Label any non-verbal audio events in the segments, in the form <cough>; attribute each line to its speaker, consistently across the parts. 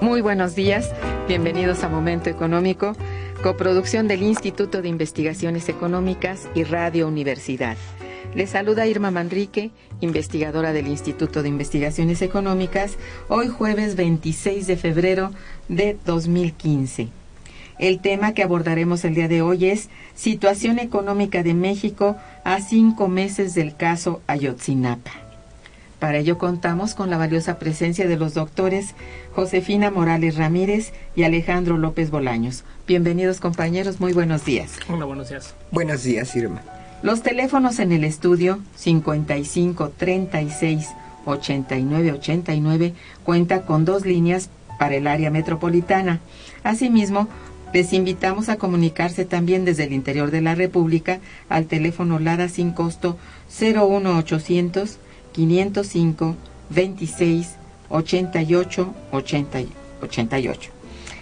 Speaker 1: Muy buenos días, bienvenidos a Momento Económico, coproducción del Instituto de Investigaciones Económicas y Radio Universidad. Les saluda Irma Manrique, investigadora del Instituto de Investigaciones Económicas, hoy jueves 26 de febrero de 2015. El tema que abordaremos el día de hoy es Situación económica de México a cinco meses del caso Ayotzinapa. Para ello contamos con la valiosa presencia de los doctores Josefina Morales Ramírez y Alejandro López Bolaños. Bienvenidos compañeros, muy buenos días.
Speaker 2: Hola, buenos días.
Speaker 3: Buenos días, Irma.
Speaker 1: Los teléfonos en el estudio 55 36 89 89 cuenta con dos líneas para el área metropolitana. Asimismo, les invitamos a comunicarse también desde el interior de la República al teléfono LADA sin costo 01800 505 26 88 88.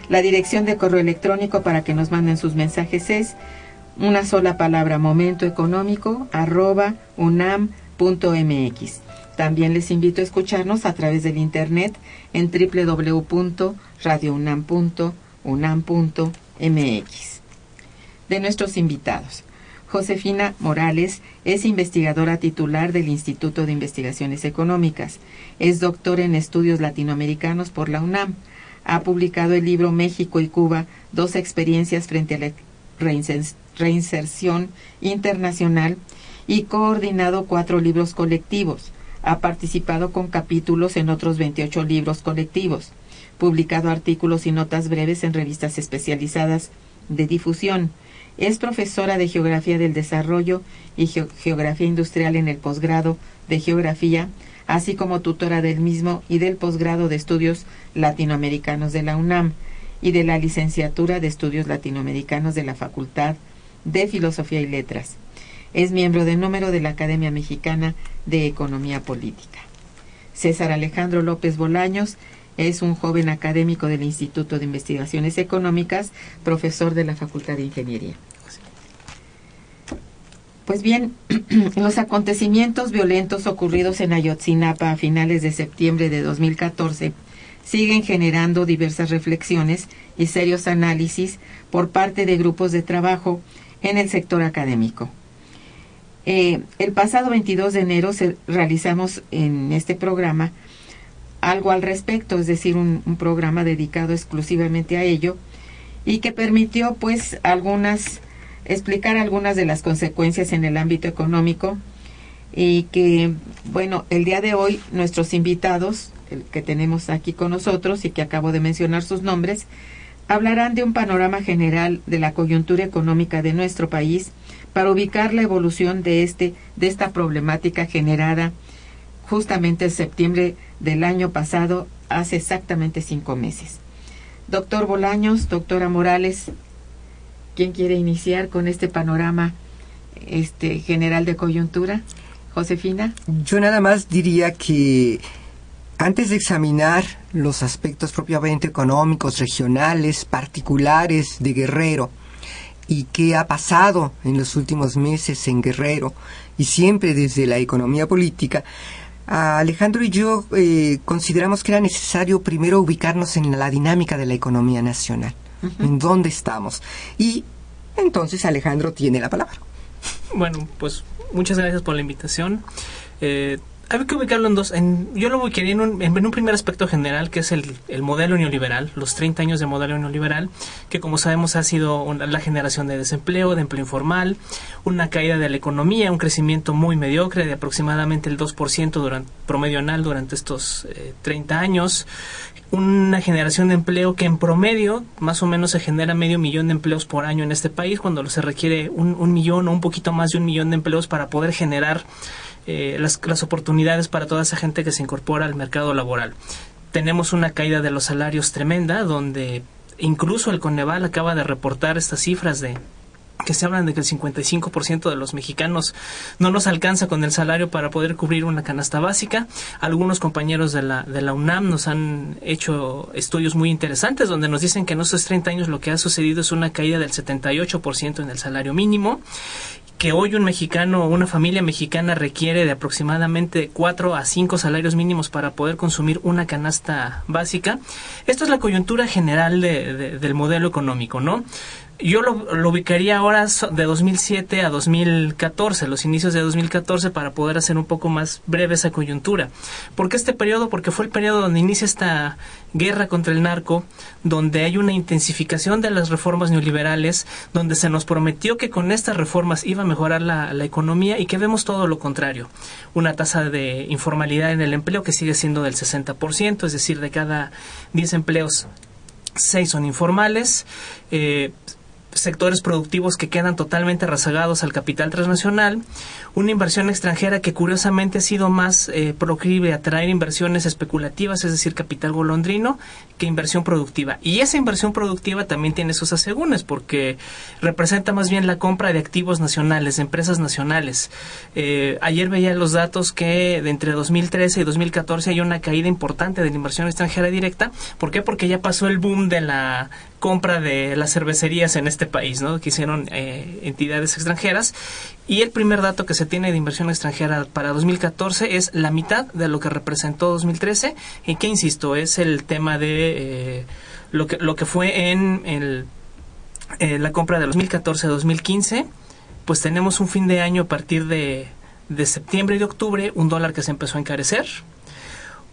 Speaker 1: La dirección de correo electrónico para que nos manden sus mensajes es una sola palabra momento económico arroba unam.mx. También les invito a escucharnos a través del internet en www.radiounam.unam.mx. De nuestros invitados. Josefina Morales es investigadora titular del Instituto de Investigaciones Económicas. Es doctor en estudios latinoamericanos por la UNAM. Ha publicado el libro México y Cuba, dos experiencias frente a la reinserción internacional y coordinado cuatro libros colectivos. Ha participado con capítulos en otros 28 libros colectivos. Publicado artículos y notas breves en revistas especializadas de difusión es profesora de Geografía del Desarrollo y Geografía Industrial en el posgrado de Geografía, así como tutora del mismo y del posgrado de Estudios Latinoamericanos de la UNAM y de la licenciatura de Estudios Latinoamericanos de la Facultad de Filosofía y Letras. Es miembro de número de la Academia Mexicana de Economía Política. César Alejandro López Bolaños es un joven académico del Instituto de Investigaciones Económicas, profesor de la Facultad de Ingeniería. Pues bien, <clears throat> los acontecimientos violentos ocurridos en Ayotzinapa a finales de septiembre de 2014 siguen generando diversas reflexiones y serios análisis por parte de grupos de trabajo en el sector académico. Eh, el pasado 22 de enero se, realizamos en este programa algo al respecto, es decir, un, programa dedicado exclusivamente a ello y que permitió pues algunas explicar algunas de las consecuencias en el ámbito económico y que bueno, el día de hoy nuestros invitados que tenemos aquí con nosotros y que acabo de mencionar sus nombres, hablarán de un panorama general de la coyuntura económica de nuestro país para ubicar la evolución de este de esta problemática generada justamente en septiembre del año pasado, hace exactamente cinco meses. Doctor Bolaños, doctora Morales, ¿quién quiere iniciar con este panorama este general de coyuntura? Josefina.
Speaker 2: Yo nada más diría que antes de examinar los aspectos propiamente económicos, regionales, particulares de Guerrero, y qué ha pasado en los últimos meses en Guerrero, y siempre desde la economía política, Alejandro y yo eh, consideramos que era necesario primero ubicarnos en la dinámica de la economía nacional, en dónde estamos. Y entonces Alejandro tiene la palabra.
Speaker 3: Bueno, pues muchas gracias por la invitación. Eh, hay que ubicarlo en dos. En, yo lo ubicaría en un, primer aspecto general, que es el, el, modelo neoliberal, los 30 años de modelo neoliberal, que como sabemos ha sido una, la generación de desempleo, de empleo informal, una caída de la economía, un crecimiento muy mediocre de aproximadamente el 2% durante, promedio anual durante estos eh, 30 años, una generación de empleo que en promedio más o menos se genera medio millón de empleos por año en este país, cuando se requiere un millón o un poquito más de un millón de empleos para poder generar eh, las, las oportunidades para toda esa gente que se incorpora al mercado laboral. Tenemos una caída de los salarios tremenda, donde incluso el Coneval acaba de reportar estas cifras de que se hablan de que el 55% de los mexicanos no nos alcanza con el salario para poder cubrir una canasta básica. Algunos compañeros de la, de la UNAM nos han hecho estudios muy interesantes donde nos dicen que en estos 30 años lo que ha sucedido es una caída del 78% en el salario mínimo que hoy un mexicano, una familia mexicana requiere de aproximadamente cuatro a cinco salarios mínimos para poder consumir una canasta básica. Esto es la coyuntura general de, de, del modelo económico, ¿no? Yo lo, ubicaría ahora de 2007 a 2014, los inicios de 2014, para poder hacer un poco más breve esa coyuntura. ¿Por qué este periodo? Porque fue el periodo donde inicia esta guerra contra el narco, donde hay una intensificación de las reformas neoliberales, donde se nos prometió que con estas reformas iba a mejorar la, la economía y que vemos todo lo contrario. Una tasa de informalidad en el empleo que sigue siendo del 60%, es decir, de cada 10 empleos, 6 son informales. Eh, sectores productivos que quedan totalmente rezagados al capital transnacional, una inversión extranjera que curiosamente ha sido más eh, proclive a traer inversiones especulativas, es decir, capital golondrino, que inversión productiva. Y esa inversión productiva también tiene sus asegúnes, porque representa más bien la compra de activos nacionales, de empresas nacionales. Eh, ayer veía los datos que de entre 2013 y 2014 hay una caída importante de la inversión extranjera directa. ¿Por qué? Porque ya pasó el boom de la compra de las cervecerías en este país, ¿no? Que hicieron eh, entidades extranjeras. Y el primer dato que se tiene de inversión extranjera para 2014 es la mitad de lo que representó 2013. Y que, insisto, es el tema de eh, lo, que, lo que fue en eh, la compra de 2014-2015. Pues tenemos un fin de año a partir de septiembre y de octubre, un dólar que se empezó a encarecer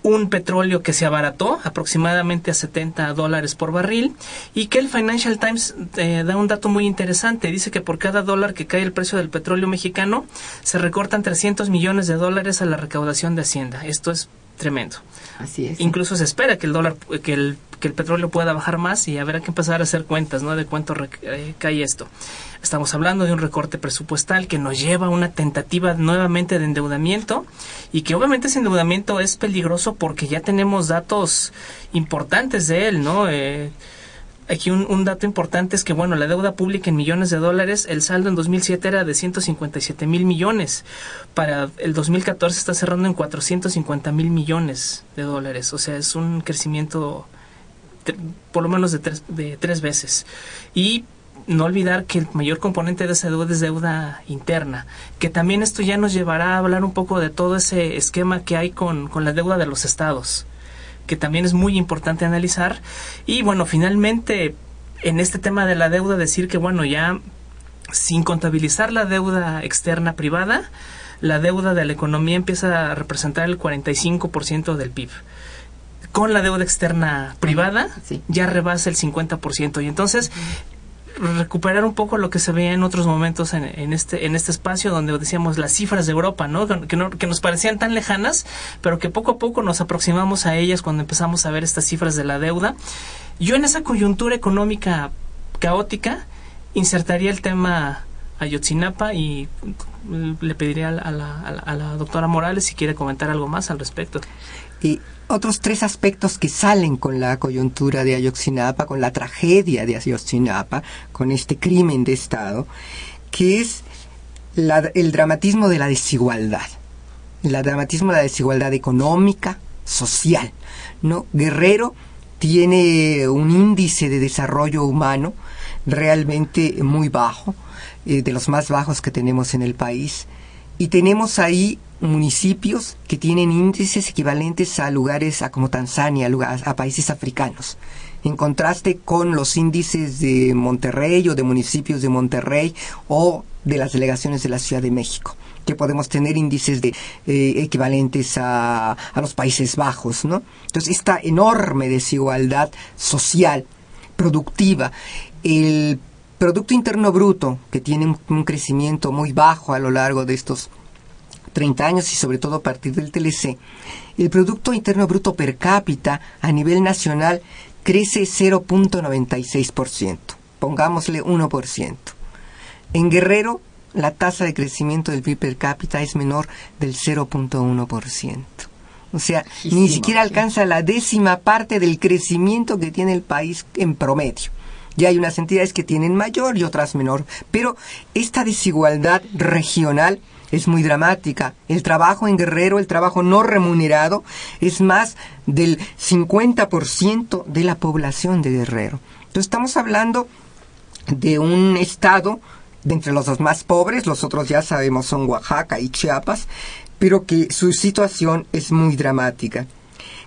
Speaker 3: un petróleo que se abarató aproximadamente a 70 dólares por barril y que el Financial Times eh, da un dato muy interesante. Dice que por cada dólar que cae el precio del petróleo mexicano se recortan 300 millones de dólares a la recaudación de Hacienda. Esto es tremendo.
Speaker 1: Así es.
Speaker 3: Incluso se espera que el dólar, que el, que el petróleo pueda bajar más y habrá que empezar a hacer cuentas, ¿no? De cuánto eh, cae esto. Estamos hablando de un recorte presupuestal que nos lleva a una tentativa nuevamente de endeudamiento y que obviamente ese endeudamiento es peligroso porque ya tenemos datos importantes de él, ¿no? Eh, aquí un, dato importante es que, bueno, la deuda pública en millones de dólares, el saldo en 2007 era de 157 mil millones. Para el 2014 está cerrando en 450 mil millones de dólares. O sea, es un crecimiento por lo menos de tres, de tres veces. Y no olvidar que el mayor componente de esa deuda es deuda interna, que también esto ya nos llevará a hablar un poco de todo ese esquema que hay con, con la deuda de los estados, que también es muy importante analizar. Y bueno, finalmente, en este tema de la deuda, decir que bueno, ya sin contabilizar la deuda externa privada, la deuda de la economía empieza a representar el 45% del PIB con la deuda externa privada sí. ya rebasa el 50%. Y entonces recuperar un poco lo que se veía en otros momentos en, en, este en este espacio donde decíamos las cifras de Europa, ¿no? Que, ¿no? que nos parecían tan lejanas, pero que poco a poco nos aproximamos a ellas cuando empezamos a ver estas cifras de la deuda. Yo en esa coyuntura económica caótica insertaría el tema Ayotzinapa y le pediría a la, a la doctora Morales si quiere comentar algo más al respecto.
Speaker 2: Y otros tres aspectos que salen con la coyuntura de Ayotzinapa, con la tragedia de Ayotzinapa, con este crimen de Estado, que es el dramatismo de la desigualdad. El dramatismo de la desigualdad económica, social. ¿no? Guerrero tiene un índice de desarrollo humano realmente muy bajo, eh, de los más bajos que tenemos en el país. Y tenemos ahí municipios que tienen índices equivalentes a lugares a como Tanzania, a, a países africanos. En contraste con los índices de Monterrey o de municipios de Monterrey o de las delegaciones de la Ciudad de México que podemos tener índices de, eh, equivalentes a, a, los Países Bajos, ¿no? Entonces, esta enorme desigualdad social, productiva, el Producto Interno Bruto, que tiene un, un crecimiento muy bajo a lo largo de estos 30 años y sobre todo a partir del TLC, el Producto Interno Bruto per cápita a nivel nacional crece 0.96%, pongámosle 1%. En Guerrero, la tasa de crecimiento del PIB per cápita es menor del 0.1%. O sea, ni siquiera alcanza la décima parte del crecimiento que tiene el país en promedio. Ya hay unas entidades que tienen mayor y otras menor, pero esta desigualdad regional es muy dramática. El trabajo en Guerrero, el trabajo no remunerado, es más del 50% de la población de Guerrero. Entonces estamos hablando de un estado de entre los dos más pobres, los otros ya sabemos son Oaxaca y Chiapas, pero que su situación es muy dramática.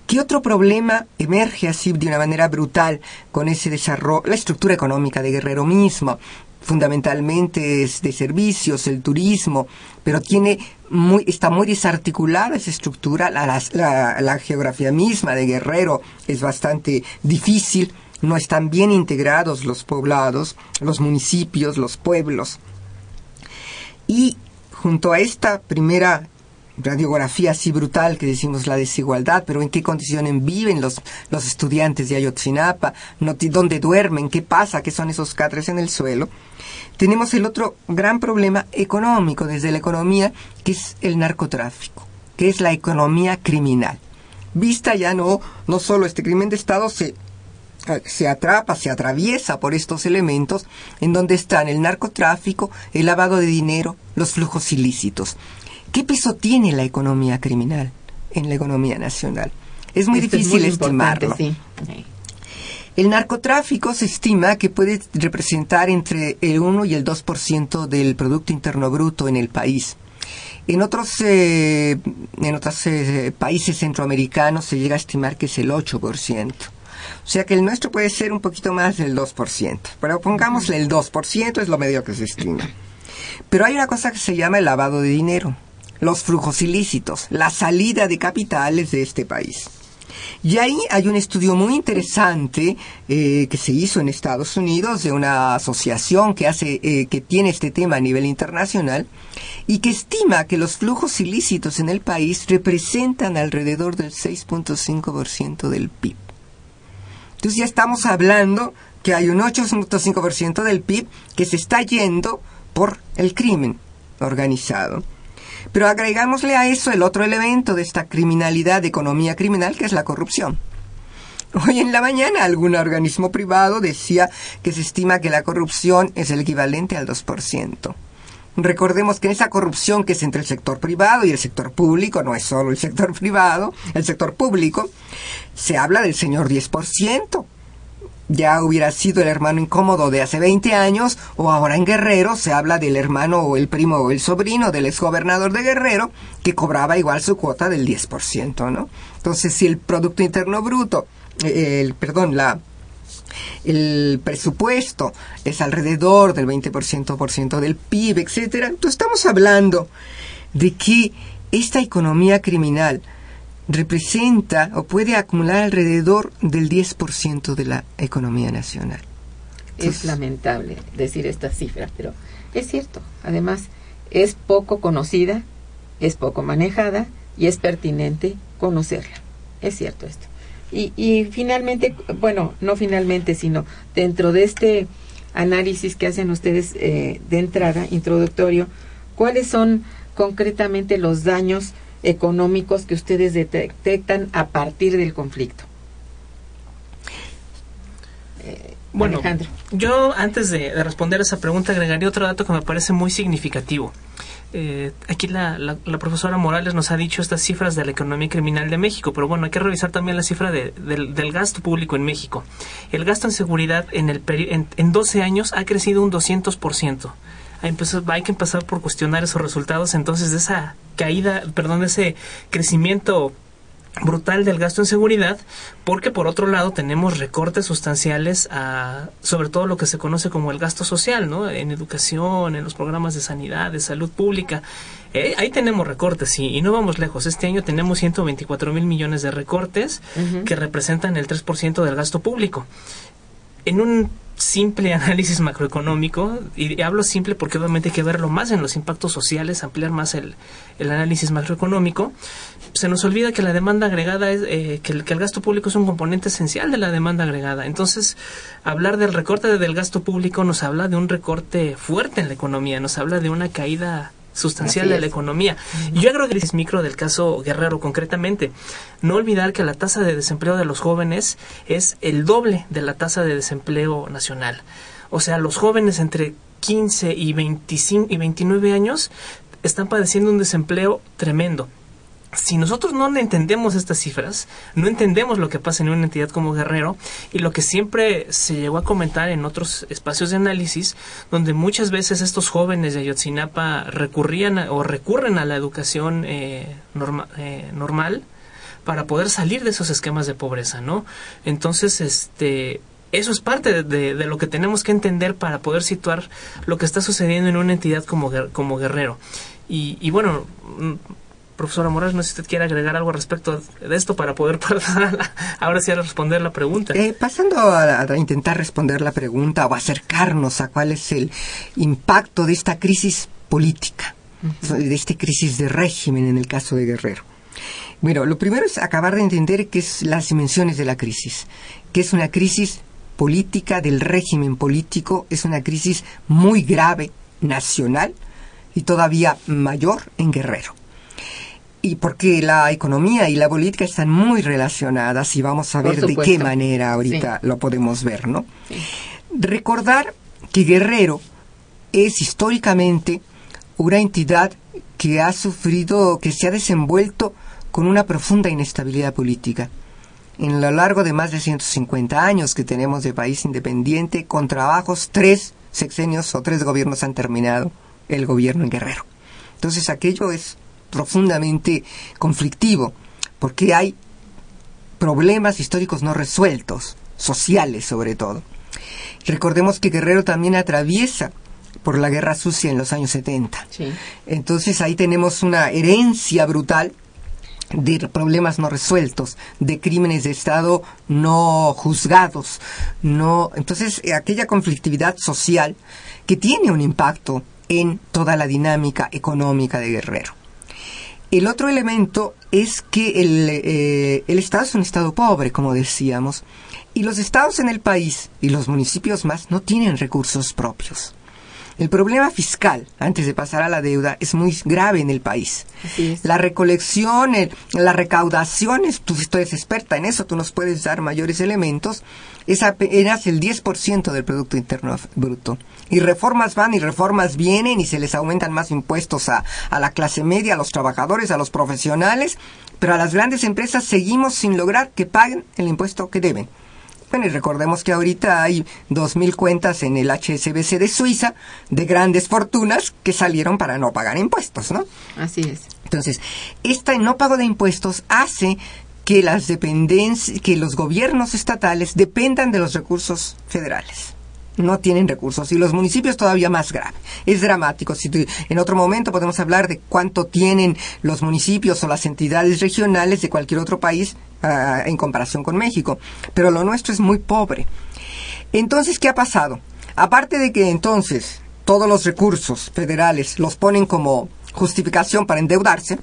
Speaker 2: ¿Qué otro problema emerge así de una manera brutal con ese desarrollo, la estructura económica de Guerrero mismo? Fundamentalmente es de servicios, el turismo, pero tiene muy, está muy desarticulada esa estructura, la, la, la geografía misma de Guerrero es bastante difícil, no están bien integrados los poblados, los municipios, los pueblos. Y junto a esta primera radiografía así brutal que decimos la desigualdad, pero en qué condiciones viven los, los estudiantes de Ayotzinapa, dónde duermen, qué pasa, qué son esos catres en el suelo. Tenemos el otro gran problema económico desde la economía, que es el narcotráfico, que es la economía criminal. Vista ya no, no solo este crimen de Estado se, se atrapa, se atraviesa por estos elementos en donde están el narcotráfico, el lavado de dinero, los flujos ilícitos. ¿Qué peso tiene la economía criminal en la economía nacional? Es muy
Speaker 1: Esto
Speaker 2: difícil
Speaker 1: muy
Speaker 2: estimarlo.
Speaker 1: sí.
Speaker 2: El narcotráfico se estima que puede representar entre el 1 y el 2% del Producto Interno Bruto en el país. En otros, eh, en otros eh, países centroamericanos se llega a estimar que es el 8%. O sea que el nuestro puede ser un poquito más del 2%. Pero pongámosle el 2%, es lo medio que se estima. Pero hay una cosa que se llama el lavado de dinero, los flujos ilícitos, la salida de capitales de este país. Y ahí hay un estudio muy interesante eh, que se hizo en Estados Unidos de una asociación que hace eh, que tiene este tema a nivel internacional y que estima que los flujos ilícitos en el país representan alrededor del 6.5% del PIB. Entonces ya estamos hablando que hay un 8.5% del PIB que se está yendo por el crimen organizado. Pero agregámosle a eso el otro elemento de esta criminalidad, de economía criminal, que es la corrupción. Hoy en la mañana algún organismo privado decía que se estima que la corrupción es el equivalente al 2%. Recordemos que esa corrupción que es entre el sector privado y el sector público, no es solo el sector privado, el sector público, se habla del señor 10%. Ya hubiera sido el hermano incómodo de hace 20 años, o ahora en Guerrero se habla del hermano o el primo o el sobrino del exgobernador de Guerrero, que cobraba igual su cuota del 10%, ¿no? Entonces, si el Producto Interno Bruto, eh, el, perdón, la, el presupuesto es alrededor del 20% por ciento del PIB, etcétera. Entonces estamos hablando de que esta economía criminal representa o puede acumular alrededor del 10% de la economía nacional.
Speaker 1: Es lamentable decir esta cifra, pero es cierto. Además, es poco conocida, es poco manejada y es pertinente conocerla. Es cierto esto. Y, y finalmente, bueno, no finalmente, sino dentro de este análisis que hacen ustedes eh, de entrada, introductorio, ¿cuáles son concretamente los daños económicos que ustedes detectan a partir del conflicto?
Speaker 3: Eh, bueno, yo antes de, de, responder a esa pregunta agregaría otro dato que me parece muy significativo. Eh, aquí la, la, profesora Morales nos ha dicho estas cifras de la economía criminal de México, pero bueno, hay que revisar también la cifra de, del, del, gasto público en México. El gasto en seguridad en, el en, en 12 años ha crecido un 200%. Hay, hay que empezar por cuestionar esos resultados, entonces de esa caída, perdón, de ese crecimiento brutal del gasto en seguridad, porque por otro lado tenemos recortes sustanciales a sobre todo lo que se conoce como el gasto social, ¿no? En educación, en los programas de sanidad, de salud pública. Eh, ahí tenemos recortes y, y, no vamos lejos. Este año tenemos 124 mil millones de recortes uh -huh. que representan el 3% del gasto público. En un simple análisis macroeconómico, y hablo simple porque obviamente hay que verlo más en los impactos sociales, ampliar más el, el análisis macroeconómico, se nos olvida que la demanda agregada es, eh, que, el, que el gasto público es un componente esencial de la demanda agregada. Entonces, hablar del recorte del gasto público nos habla de un recorte fuerte en la economía, nos habla de una caída sustancial de la economía. Y yo agrego el micro del caso Guerrero concretamente. No olvidar que la tasa de desempleo de los jóvenes es el doble de la tasa de desempleo nacional. O sea, los jóvenes entre 15 y 25 y 29 años están padeciendo un desempleo tremendo si nosotros no entendemos estas cifras, no entendemos lo que pasa en una entidad como Guerrero y lo que siempre se llegó a comentar en otros espacios de análisis, donde muchas veces estos jóvenes de Ayotzinapa recurrían a, o recurren a la educación eh, eh, normal para poder salir de esos esquemas de pobreza, ¿no? Entonces, este, eso es parte de, lo que tenemos que entender para poder situar lo que está sucediendo en una entidad como, como Guerrero. Y, y bueno, profesora Morales, no sé si usted quiere agregar algo al respecto de esto para poder <laughs> pasar ahora sí a responder la pregunta.
Speaker 2: Eh, pasando a, a, intentar responder la pregunta o acercarnos a cuál es el impacto de esta crisis política, uh -huh. de esta crisis de régimen en el caso de Guerrero. Bueno, lo primero es acabar de entender qué es las dimensiones de la crisis, que es una crisis política del régimen político, es una crisis muy grave, nacional y todavía mayor en Guerrero y porque la economía y la política están muy relacionadas y vamos a ver de qué manera ahorita sí. lo podemos ver, ¿no? Sí. Recordar que Guerrero es históricamente una entidad que ha sufrido, que se ha desenvuelto con una profunda inestabilidad política. En lo largo de más de 150 años que tenemos de país independiente, con trabajos, tres sexenios o tres gobiernos han terminado el gobierno en Guerrero. Entonces aquello es profundamente conflictivo, porque hay problemas históricos no resueltos, sociales sobre todo. Recordemos que Guerrero también atraviesa por la guerra sucia en los años 70. Sí. Entonces ahí tenemos una herencia brutal de problemas no resueltos, de crímenes de Estado no juzgados, no, entonces aquella conflictividad social que tiene un impacto en toda la dinámica económica de Guerrero. El otro elemento es que el, eh, el, Estado es un Estado pobre, como decíamos, y los estados en el país y los municipios más no tienen recursos propios. El problema fiscal, antes de pasar a la deuda, es muy grave en el país.
Speaker 1: Es.
Speaker 2: La recolección, el, la recaudación, tú, tú eres experta en eso, tú nos puedes dar mayores elementos, es apenas el 10% del Producto Interno Bruto. Y reformas van y reformas vienen y se les aumentan más impuestos a, a la clase media, a los trabajadores, a los profesionales, pero a las grandes empresas seguimos sin lograr que paguen el impuesto que deben. Bueno, y recordemos que ahorita hay 2.000 cuentas en el HSBC de Suiza de grandes fortunas que salieron para no pagar impuestos, ¿no?
Speaker 1: Así es.
Speaker 2: Entonces, este no pago de impuestos hace que las dependencias, que los gobiernos estatales dependan de los recursos federales no tienen recursos y los municipios todavía más grave. Es dramático. Si en otro momento podemos hablar de cuánto tienen los municipios o las entidades regionales de cualquier otro país uh, en comparación con México, pero lo nuestro es muy pobre. Entonces, ¿qué ha pasado? Aparte de que entonces todos los recursos federales los ponen como justificación para endeudarse,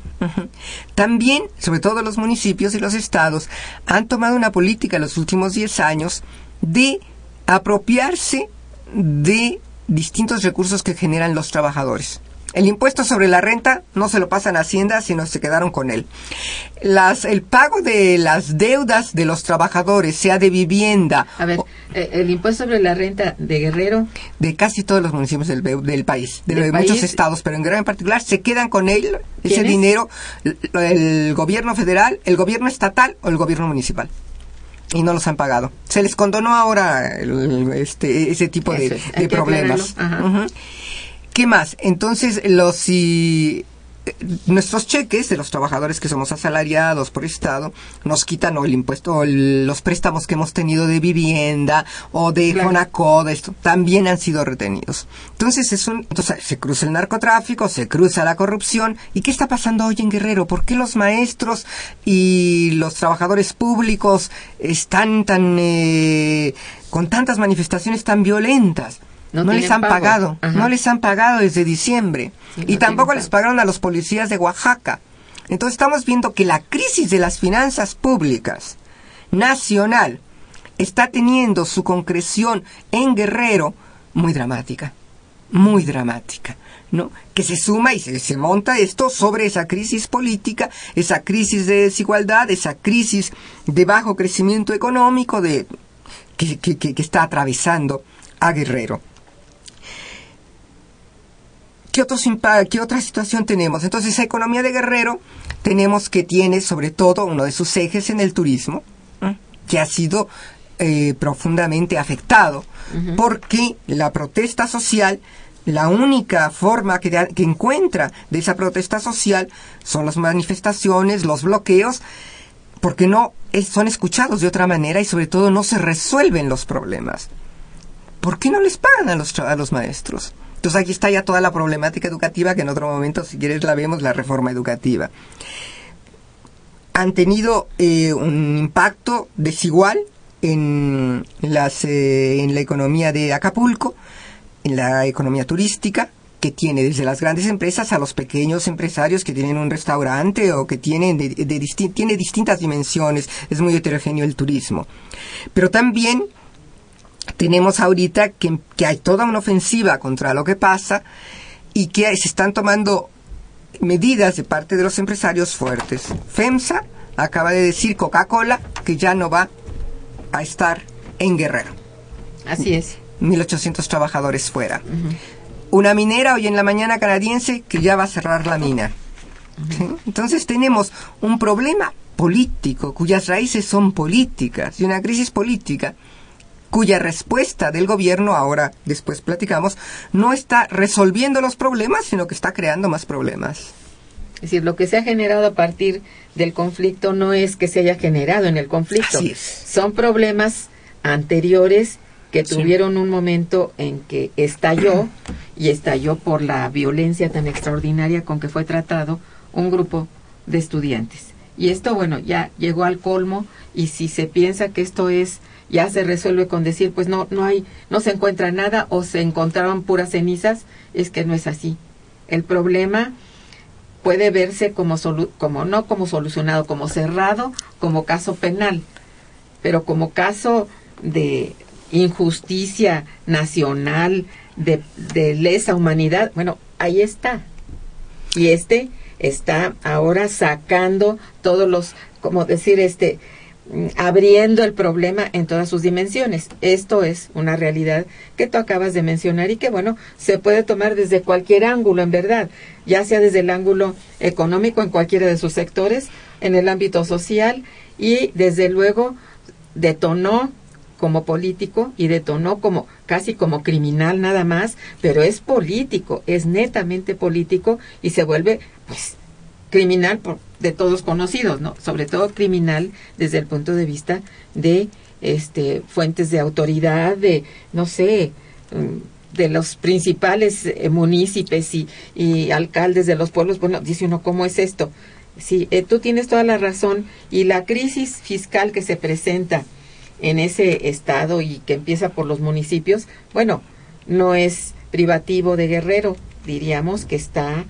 Speaker 2: también, sobre todo los municipios y los estados, han tomado una política en los últimos 10 años de apropiarse de distintos recursos que generan los trabajadores. El impuesto sobre la renta no se lo pasan a Hacienda, sino se quedaron con él. Las, el pago de las deudas de los trabajadores, sea de vivienda.
Speaker 1: A ver, eh, el impuesto sobre la renta de Guerrero.
Speaker 2: De casi todos los municipios del, del país, de, muchos estados, pero en Guerrero en particular, se quedan con él, ese dinero, el gobierno federal, el gobierno estatal o el gobierno municipal y no los han pagado. Se les condonó ahora este, ese tipo de, problemas. ¿Qué más? Entonces, los si nuestros cheques de los trabajadores que somos asalariados por Estado nos quitan o el impuesto o los préstamos que hemos tenido de vivienda o de claro. esto también han sido retenidos. Entonces es un, entonces se cruza el narcotráfico, se cruza la corrupción. ¿Y qué está pasando hoy en Guerrero? ¿Por qué los maestros y los trabajadores públicos están tan eh, con tantas manifestaciones tan violentas? No, les han pagado, no les han pagado desde diciembre. y tampoco les pagaron a los policías de Oaxaca. Entonces estamos viendo que la crisis de las finanzas públicas nacional está teniendo su concreción en Guerrero muy dramática, muy dramática. ¿no? que se suma y se, monta esto sobre esa crisis política, esa crisis de desigualdad, esa crisis de bajo crecimiento económico de, que, que está atravesando a Guerrero. ¿Qué, otros ¿Qué otra situación tenemos? Entonces, esa economía de Guerrero tenemos que tiene sobre todo uno de sus ejes en el turismo, que ha sido eh, profundamente afectado, porque la protesta social, la única forma que, que encuentra de esa protesta social son las manifestaciones, los bloqueos, porque no son escuchados de otra manera y sobre todo no se resuelven los problemas. ¿Por qué no les pagan a los, a los maestros? Entonces aquí está ya toda la problemática educativa que en otro momento, si quieres, la vemos, la reforma educativa. Han tenido eh, un impacto desigual en, las, eh, en la economía de Acapulco, en la economía turística, que tiene desde las grandes empresas a los pequeños empresarios que tienen un restaurante o que tienen de, tiene distintas dimensiones, es muy heterogéneo el turismo. Pero también tenemos ahorita que, hay toda una ofensiva contra lo que pasa y que se están tomando medidas de parte de los empresarios fuertes. FEMSA acaba de decir Coca-Cola que ya no va a estar en Guerrero.
Speaker 1: Así es.
Speaker 2: 1.800 trabajadores fuera. Una minera hoy en la mañana canadiense que ya va a cerrar la mina. Entonces tenemos un problema político cuyas raíces son políticas y una crisis política cuya respuesta del gobierno, ahora después platicamos, no está resolviendo los problemas, sino que está creando más problemas.
Speaker 1: Es decir, lo que se ha generado a partir del conflicto no es que se haya generado en el conflicto. Son problemas anteriores que tuvieron un momento en que estalló <clears throat> y estalló por la violencia tan extraordinaria con que fue tratado un grupo de estudiantes. Y esto, bueno, ya llegó al colmo y si se piensa que esto es ya se resuelve con decir pues no no hay no se encuentra nada o se encontraron puras cenizas es que no es así. El problema puede verse como como no como solucionado como cerrado como caso penal pero como caso de injusticia nacional de, de lesa humanidad bueno ahí está. Y este está ahora sacando todos los como decir este abriendo el problema en todas sus dimensiones. Esto es una realidad que tú acabas de mencionar y que, bueno, se puede tomar desde cualquier ángulo, en verdad, ya sea desde el ángulo económico en cualquiera de sus sectores, en el ámbito social y, desde luego, detonó como político y detonó como casi como criminal nada más, pero es político, es netamente político y se vuelve pues criminal por, de todos conocidos, ¿no? Sobre todo criminal desde el punto de vista de este fuentes de autoridad, de no sé, mm, de los principales eh, municipios y, alcaldes de los pueblos. Bueno, dice uno, ¿cómo es esto? Sí, eh, tú tienes toda la razón y la crisis fiscal que se presenta en ese estado y que empieza por los municipios, bueno, no es privativo de Guerrero, diríamos que está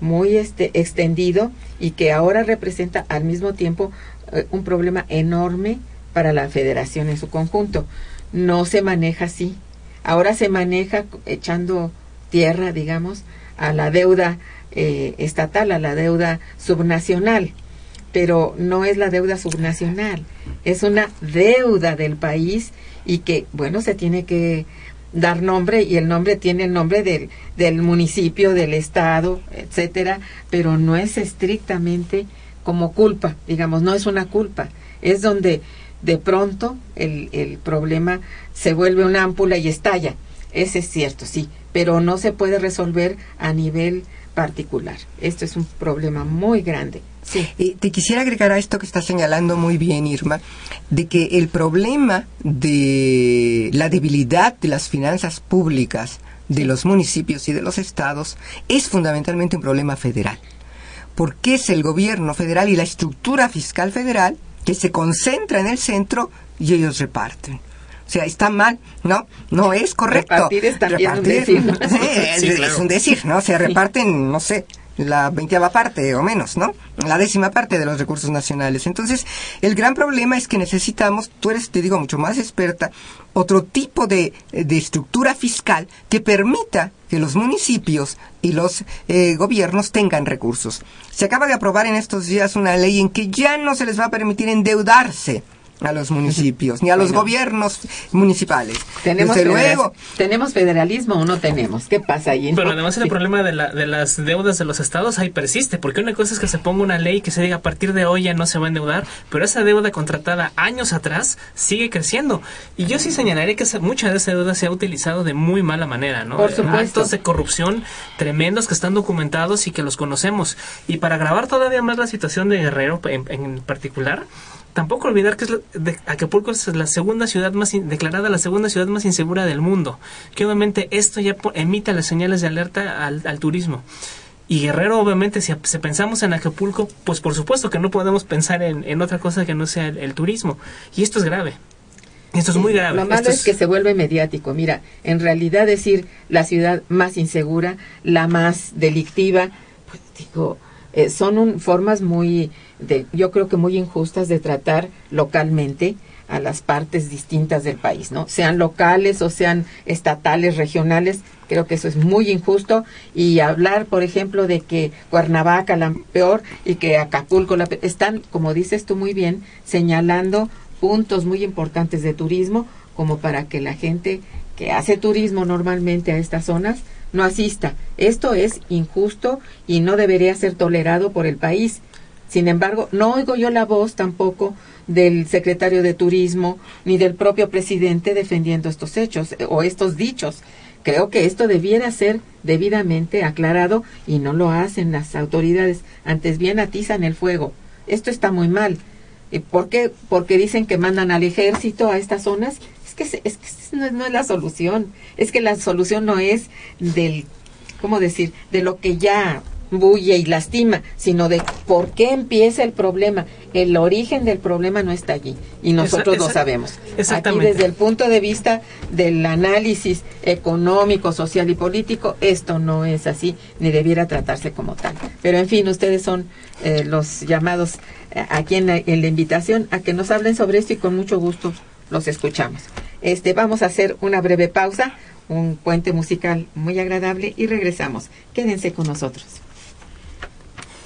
Speaker 1: muy este, extendido y que ahora representa al mismo tiempo eh, un problema enorme para la federación en su conjunto. No se maneja así. Ahora se maneja echando tierra, digamos, a la deuda eh, estatal, a la deuda subnacional. Pero no es la deuda subnacional, es una deuda del país y que, bueno, se tiene que dar nombre y el nombre tiene el nombre del, del municipio, del estado, etcétera, pero no es estrictamente como culpa, digamos, no es una culpa, es donde de pronto el, el problema se vuelve una ámpula y estalla. Ese es cierto, sí, pero no se puede resolver a nivel particular. Esto es un problema muy grande. Sí.
Speaker 2: Te quisiera agregar a esto que está señalando muy bien, Irma, de que el problema de la debilidad de las finanzas públicas de los municipios y de los estados es fundamentalmente un problema federal. Porque es el gobierno federal y la estructura fiscal federal que se concentra en el centro y ellos reparten. O sea, está mal, ¿no? No es correcto.
Speaker 1: Repartir es también un decir. <laughs>
Speaker 2: Sí, es, es un decir, ¿no? Se reparten, no sé, la veinteava parte o menos, ¿no? La décima parte de los recursos nacionales. Entonces, el gran problema es que necesitamos, tú eres, te digo, mucho más experta, otro tipo de, de estructura fiscal que permita que los municipios y los eh, gobiernos tengan recursos. Se acaba de aprobar en estos días una ley en que ya no se les va a permitir endeudarse a los municipios, ni a los
Speaker 1: Bueno.
Speaker 2: gobiernos municipales.
Speaker 1: ¿Tenemos,
Speaker 2: Desde luego,
Speaker 1: ¿Tenemos federalismo o no tenemos? ¿Qué pasa ahí?
Speaker 3: Pero además el
Speaker 1: Sí.
Speaker 3: problema de, la, de las deudas de los estados ahí persiste, porque una cosa es que se ponga una ley que se diga a partir de hoy ya no se va a endeudar, pero esa deuda contratada años atrás sigue creciendo. Y yo sí señalaría que esa- mucha de esa deuda se ha utilizado de muy mala manera, ¿no?
Speaker 1: Por supuesto.
Speaker 3: Actos de corrupción tremendos que están documentados y que los conocemos. Y para agravar todavía más la situación de Guerrero en, en particular, Tampoco olvidar que es la- de- Acapulco es la segunda ciudad más in- declarada la segunda ciudad más insegura del mundo. Que obviamente esto ya emite las señales de alerta al, al turismo. Y Guerrero, obviamente, si, si pensamos en Acapulco, pues por supuesto que no podemos pensar en, en otra cosa que no sea el, el turismo. Y esto es grave. Esto es muy grave.
Speaker 1: Lo malo es que se vuelve mediático. Mira, en realidad decir la ciudad más insegura, la más delictiva, pues digo, eh, son un- formas muy, de, yo creo que muy injustas de tratar localmente a las partes distintas del país, ¿no? Sean locales o sean estatales, regionales, creo que eso es muy injusto y hablar, por ejemplo, de que Cuernavaca la peor y que Acapulco la pe- están, como dices tú muy bien, señalando puntos muy importantes de turismo como para que la gente que hace turismo normalmente a estas zonas no asista. Esto es injusto y no debería ser tolerado por el país. Sin embargo, no oigo yo la voz tampoco del secretario de Turismo ni del propio presidente defendiendo estos hechos eh, o estos dichos. Creo que esto debiera ser debidamente aclarado y no lo hacen las autoridades. Antes bien atizan el fuego. Esto está muy mal. ¿Y ¿Por qué? Porque dicen que mandan al ejército a estas zonas. Es que, es que no, no es la solución. Es que la solución no es del, ¿cómo decir? De lo que ya bulle y lastima, sino de por qué empieza el problema. El origen del problema no está allí y nosotros
Speaker 3: Esa-
Speaker 1: lo sabemos.
Speaker 3: exactamente.
Speaker 1: Aquí desde el punto de vista del análisis económico, social y político, esto no es así ni debiera tratarse como tal. Pero en fin, ustedes son eh, los llamados eh, aquí en la, en la invitación a que nos hablen sobre esto y con mucho gusto los escuchamos. Este, vamos a hacer una breve pausa, un puente musical muy agradable y regresamos. Quédense con nosotros.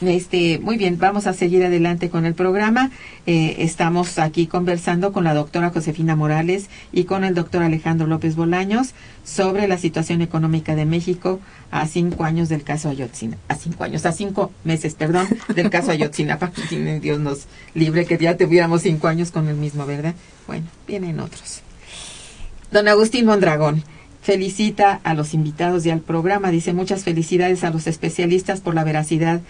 Speaker 1: Este, muy bien, vamos a seguir adelante con el programa. Eh, estamos aquí conversando con la doctora Josefina Morales y con el doctor Alejandro López Bolaños sobre la situación económica de México a cinco años del caso Ayotzinapa. A cinco años, a cinco meses, perdón, del caso Ayotzinapa. Dios nos libre que ya tuviéramos cinco años con el mismo, ¿verdad? Bueno, vienen otros. Don Agustín Mondragón felicita a los invitados y al programa. Dice muchas felicidades a los especialistas por la veracidad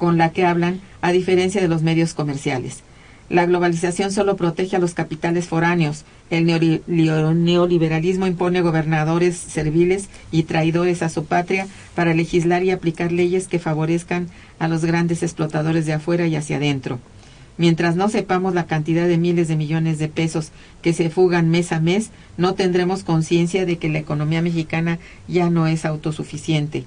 Speaker 1: con la que hablan, a diferencia de los medios comerciales. La globalización solo protege a los capitales foráneos. El neoliberalismo impone gobernadores serviles y traidores a su patria para legislar y aplicar leyes que favorezcan a los grandes explotadores de afuera y hacia adentro. Mientras no sepamos la cantidad de miles de millones de pesos que se fugan mes a mes, no tendremos conciencia de que la economía mexicana ya no es autosuficiente.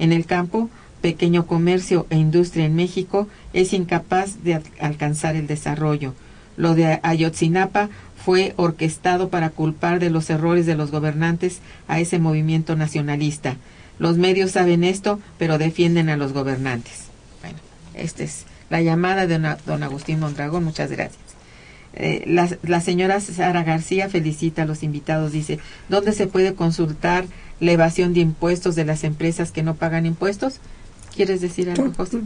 Speaker 1: En el campo, pequeño comercio e industria en México es incapaz de alcanzar el desarrollo. Lo de Ayotzinapa fue orquestado para culpar de los errores de los gobernantes a ese movimiento nacionalista. Los medios saben esto, pero defienden a los gobernantes. Bueno, esta es la llamada de don Agustín Mondragón. Muchas gracias. Eh, la, la, señora Sara García felicita a los invitados. Dice, ¿dónde se puede consultar la evasión de impuestos de las empresas que no pagan impuestos? ¿Quieres decir algo, José?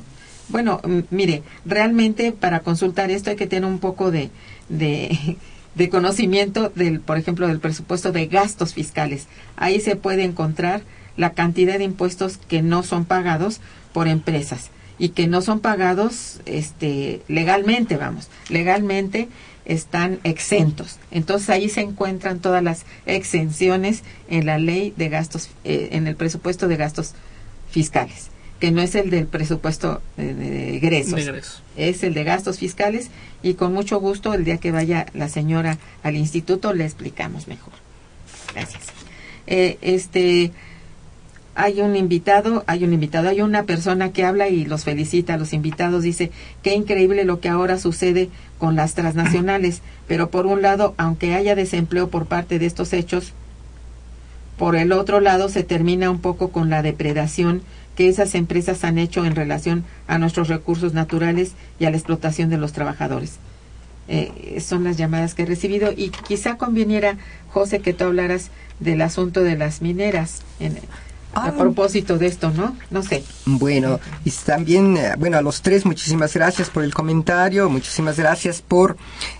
Speaker 1: Bueno, mire, realmente para consultar esto hay que tener un poco de, <laughs> de, conocimiento del, por ejemplo, del presupuesto de gastos fiscales. Ahí se puede encontrar la cantidad de impuestos que no son pagados por empresas y que no son pagados este legalmente, vamos, legalmente están exentos. Entonces ahí se encuentran todas las exenciones en la ley de gastos, eh, en el presupuesto de gastos fiscales que no es el del presupuesto de egresos, es el de gastos fiscales y con mucho gusto el día que vaya la señora al instituto le explicamos mejor. Gracias. Eh, este hay un invitado, hay un invitado, hay una persona que habla y los felicita a los invitados, dice, qué increíble lo que ahora sucede con las transnacionales, pero por un lado, aunque haya desempleo por parte de estos hechos, por el otro lado se termina un poco con la depredación que esas empresas han hecho en relación a nuestros recursos naturales y a la explotación de los trabajadores. Eh, son las llamadas que he recibido y quizá conveniera, José, que tú hablaras del asunto de las mineras. a ah. propósito de esto, ¿no? No sé.
Speaker 2: Bueno, y también, eh, bueno, a los tres, muchísimas gracias por el comentario, muchísimas gracias por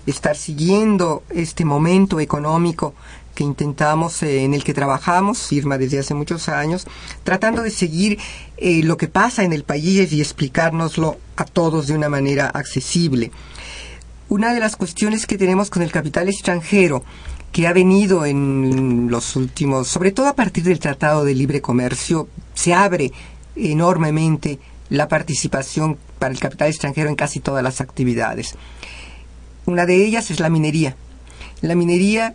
Speaker 2: estar siguiendo este momento económico que intentamos, eh, en el que trabajamos, firma desde hace muchos años, tratando de seguir eh, lo que pasa en el país y explicárnoslo a todos de una manera accesible. Una de las cuestiones que tenemos con el capital extranjero, que ha venido en los últimos, sobre todo a partir del Tratado de Libre Comercio, se abre enormemente la participación para el capital extranjero en casi todas las actividades. Una de ellas es la minería. La minería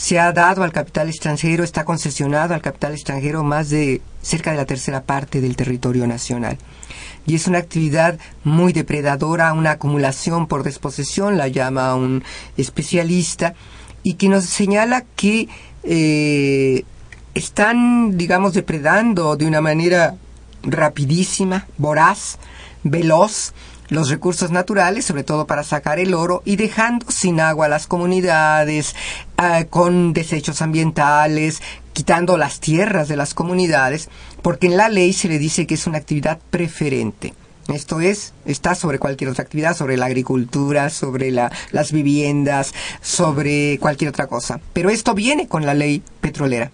Speaker 2: se ha dado al capital extranjero, está concesionado al capital extranjero más de cerca de la tercera parte del territorio nacional. Y es una actividad muy depredadora, una acumulación por desposesión, la llama un especialista, y que nos señala que eh, están, digamos, depredando de una manera rapidísima, voraz, veloz, los recursos naturales, sobre todo para sacar el oro, y dejando sin agua a las comunidades, ah, con desechos ambientales, quitando las tierras de las comunidades, porque en la ley se le dice que es una actividad preferente. Esto es, está sobre cualquier otra actividad, sobre la agricultura, sobre la- las viviendas, sobre cualquier otra cosa. Pero esto viene con la ley petrolera.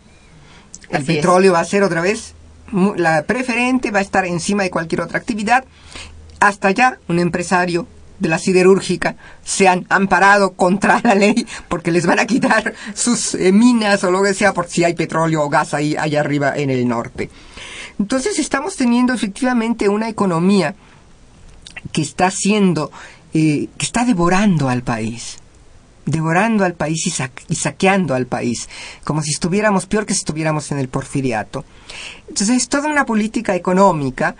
Speaker 2: El
Speaker 1: Así es.
Speaker 2: petróleo va a ser otra vez, la preferente va a estar encima de cualquier otra actividad. Hasta ya un empresario de la siderúrgica se han amparado contra la ley porque les van a quitar sus eh, minas o lo que sea por si hay petróleo o gas ahí allá arriba en el norte. Entonces estamos teniendo efectivamente una economía que está haciendo, eh, que está devorando al país devorando al país y, y saqueando al país, como si estuviéramos peor que si estuviéramos en el porfiriato. Entonces es toda una política económica,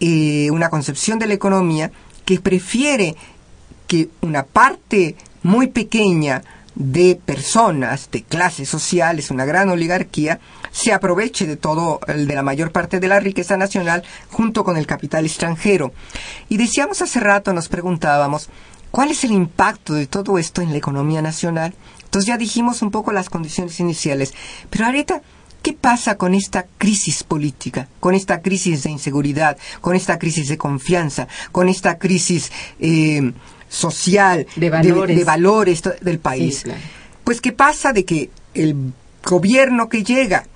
Speaker 2: eh, una concepción de la economía que prefiere que una parte muy pequeña de personas, de clases sociales, una gran oligarquía, se aproveche de todo, de la mayor parte de la riqueza nacional junto con el capital extranjero. Y decíamos hace rato, nos preguntábamos, ¿cuál es el impacto de todo esto en la economía nacional? Entonces ya dijimos un poco las condiciones iniciales, pero ahorita, ¿qué pasa con esta crisis política, con esta crisis de inseguridad, con esta crisis de confianza, con esta crisis eh, social,
Speaker 1: De valores.
Speaker 2: de valores to- del país?
Speaker 1: Sí, claro.
Speaker 2: Pues qué pasa de que el gobierno que llega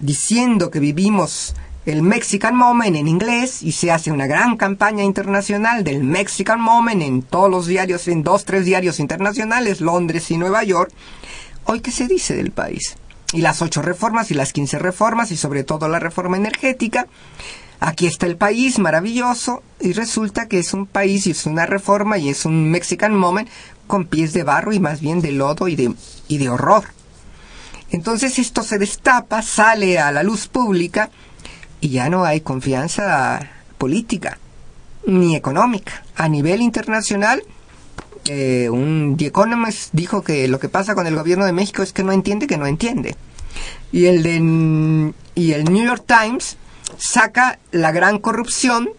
Speaker 2: diciendo que vivimos el Mexican Moment en inglés y se hace una gran campaña internacional del Mexican Moment en todos los diarios, en dos, tres diarios internacionales, Londres y Nueva York. Hoy, ¿qué se dice del país? Y las ocho reformas y las quince reformas y sobre todo la reforma energética. Aquí está el país maravilloso y resulta que es un país y es una reforma y es un Mexican Moment con pies de barro y más bien de lodo y de, y de horror. Entonces esto se destapa, sale a la luz pública y ya no hay confianza política ni económica. A nivel internacional, eh, un The Economist dijo que lo que pasa con el gobierno de México es que no entiende que no entiende. Y el, de, y el New York Times saca la gran corrupción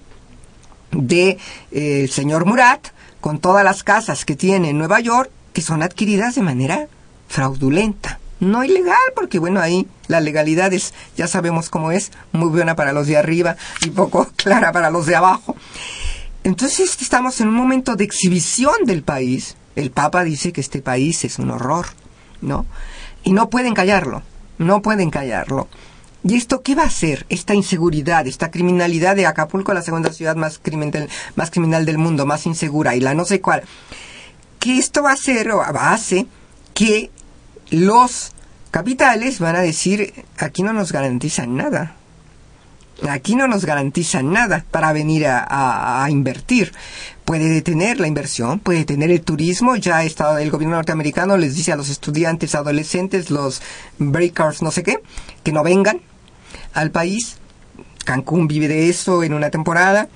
Speaker 2: de eh, señor Murat con todas las casas que tiene en Nueva York que son adquiridas de manera fraudulenta. No ilegal, porque bueno, ahí la legalidad es, ya sabemos cómo es, muy buena para los de arriba y poco <laughs> clara para los de abajo. Entonces estamos en un momento de exhibición del país. El Papa dice que este país es un horror, ¿no? Y no pueden callarlo, no pueden callarlo. ¿Y esto qué va a hacer? Esta inseguridad, esta criminalidad de Acapulco, la segunda ciudad más criminal, más criminal del mundo, más insegura, y la no sé cuál. Que esto va a hacer, o hace, que los capitales van a decir, aquí no nos garantizan nada. Aquí no nos garantizan nada para venir a, a- a invertir. Puede detener la inversión, puede detener el turismo. Ya está, el gobierno norteamericano les dice a los estudiantes, adolescentes, los breakers, no sé qué, que no vengan al país. Cancún vive de eso en una temporada.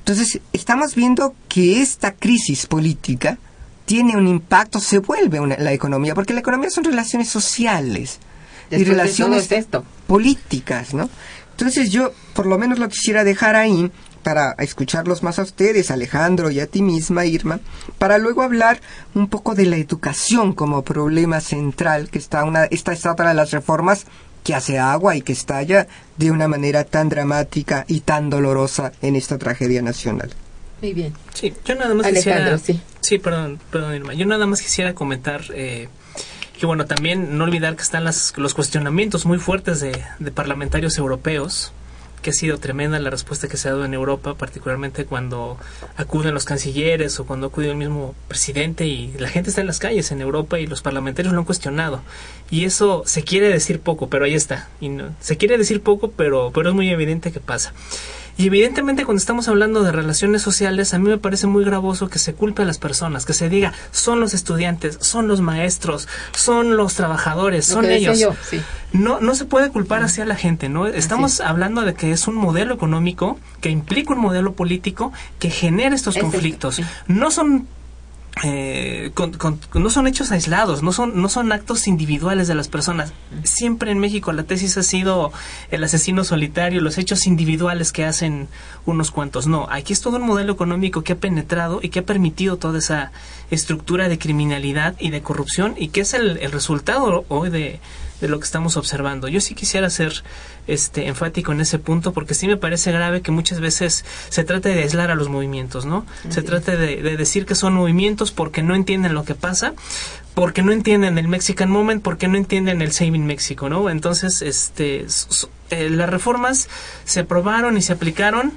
Speaker 2: Entonces, estamos viendo que esta crisis política tiene un impacto, se vuelve una- la economía, porque la economía son relaciones sociales y
Speaker 1: Después
Speaker 2: relaciones
Speaker 1: esto.
Speaker 2: políticas, ¿no? Entonces yo por lo menos lo quisiera dejar ahí para escucharlos más a ustedes, Alejandro, y a ti misma, Irma, para luego hablar un poco de la educación como problema central, que está una, esta es otra de las reformas que hace agua y que estalla de una manera tan dramática y tan dolorosa en esta tragedia nacional.
Speaker 1: Muy bien.
Speaker 3: Sí, yo nada más
Speaker 1: Alejandro,
Speaker 3: quisiera...
Speaker 1: sí.
Speaker 3: perdón, perdón, Irma. Yo nada más quisiera comentar eh, que, bueno, también no olvidar que están las, los cuestionamientos muy fuertes de, parlamentarios europeos, que ha sido tremenda la respuesta que se ha dado en Europa, particularmente cuando acuden los cancilleres o cuando acude el mismo presidente y la gente está en las calles en Europa y los parlamentarios lo han cuestionado. Y eso se quiere decir poco, pero ahí está. Y no, se quiere decir poco, pero, pero es muy evidente que pasa. Y evidentemente cuando estamos hablando de relaciones sociales, a mí me parece muy gravoso que se culpe a las personas, que se diga, son los estudiantes, son los maestros, son los trabajadores,
Speaker 1: Lo
Speaker 3: son ellos.
Speaker 1: yo, sí.
Speaker 3: No, no se puede culpar así a la gente, ¿no? Estamos hablando de que es un modelo económico que implica un modelo político que genera estos conflictos.
Speaker 1: sí.
Speaker 3: No son eh, con- con- no son hechos aislados, no son, no son actos individuales de las personas. Siempre en México la tesis ha sido el asesino solitario, los hechos individuales que hacen unos cuantos. No, aquí es todo un modelo económico que ha penetrado y que ha permitido toda esa estructura de criminalidad y de corrupción y que es el, el resultado hoy de, de lo que estamos observando. Yo sí quisiera ser este enfático en ese punto porque sí me parece grave que muchas veces se trate de aislar a los movimientos, ¿no? Se trate de, de decir que son movimientos porque no entienden lo que pasa, porque no entienden el Mexican Moment, porque no entienden el Saving México, ¿no? Entonces, este, eh, las reformas se aprobaron y se aplicaron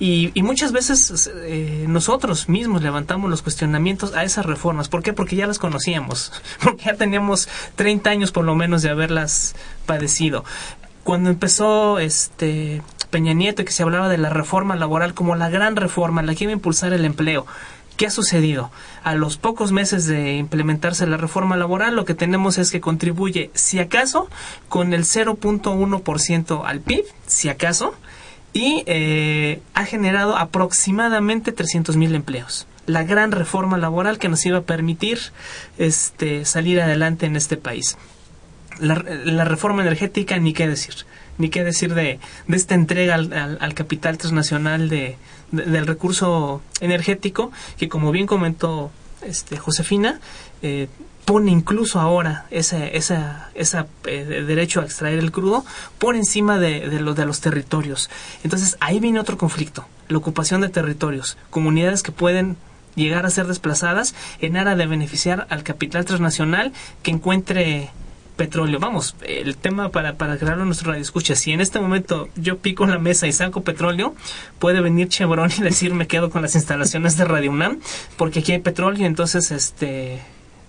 Speaker 3: y, y muchas veces eh, nosotros mismos levantamos los cuestionamientos a esas reformas. ¿Por qué? Porque ya las conocíamos, <laughs> porque ya teníamos 30 años por lo menos de haberlas padecido. Cuando empezó este Peña Nieto que se hablaba de la reforma laboral como la gran reforma, la que iba a impulsar el empleo, ¿Qué ha sucedido? A los pocos meses de implementarse la reforma laboral, lo que tenemos es que contribuye, si acaso, con el 0.1% al PIB, si acaso, y eh, ha generado aproximadamente 300 mil empleos. La gran reforma laboral que nos iba a permitir este, salir adelante en este país. La, la reforma energética, ni qué decir. Ni qué decir de, de esta entrega al, al- al capital transnacional de, de- del recurso energético, que como bien comentó este, Josefina, eh, pone incluso ahora ese esa, esa, eh, de- derecho a extraer el crudo por encima de, de, de los territorios. Entonces ahí viene otro conflicto, la ocupación de territorios, comunidades que pueden llegar a ser desplazadas en aras de beneficiar al capital transnacional que encuentre petróleo. Vamos, el tema para, para crearlo en nuestro radio escucha, si en este momento yo pico en la mesa y saco petróleo, puede venir Chevron y decir me quedo con las instalaciones de Radio UNAM porque aquí hay petróleo, entonces este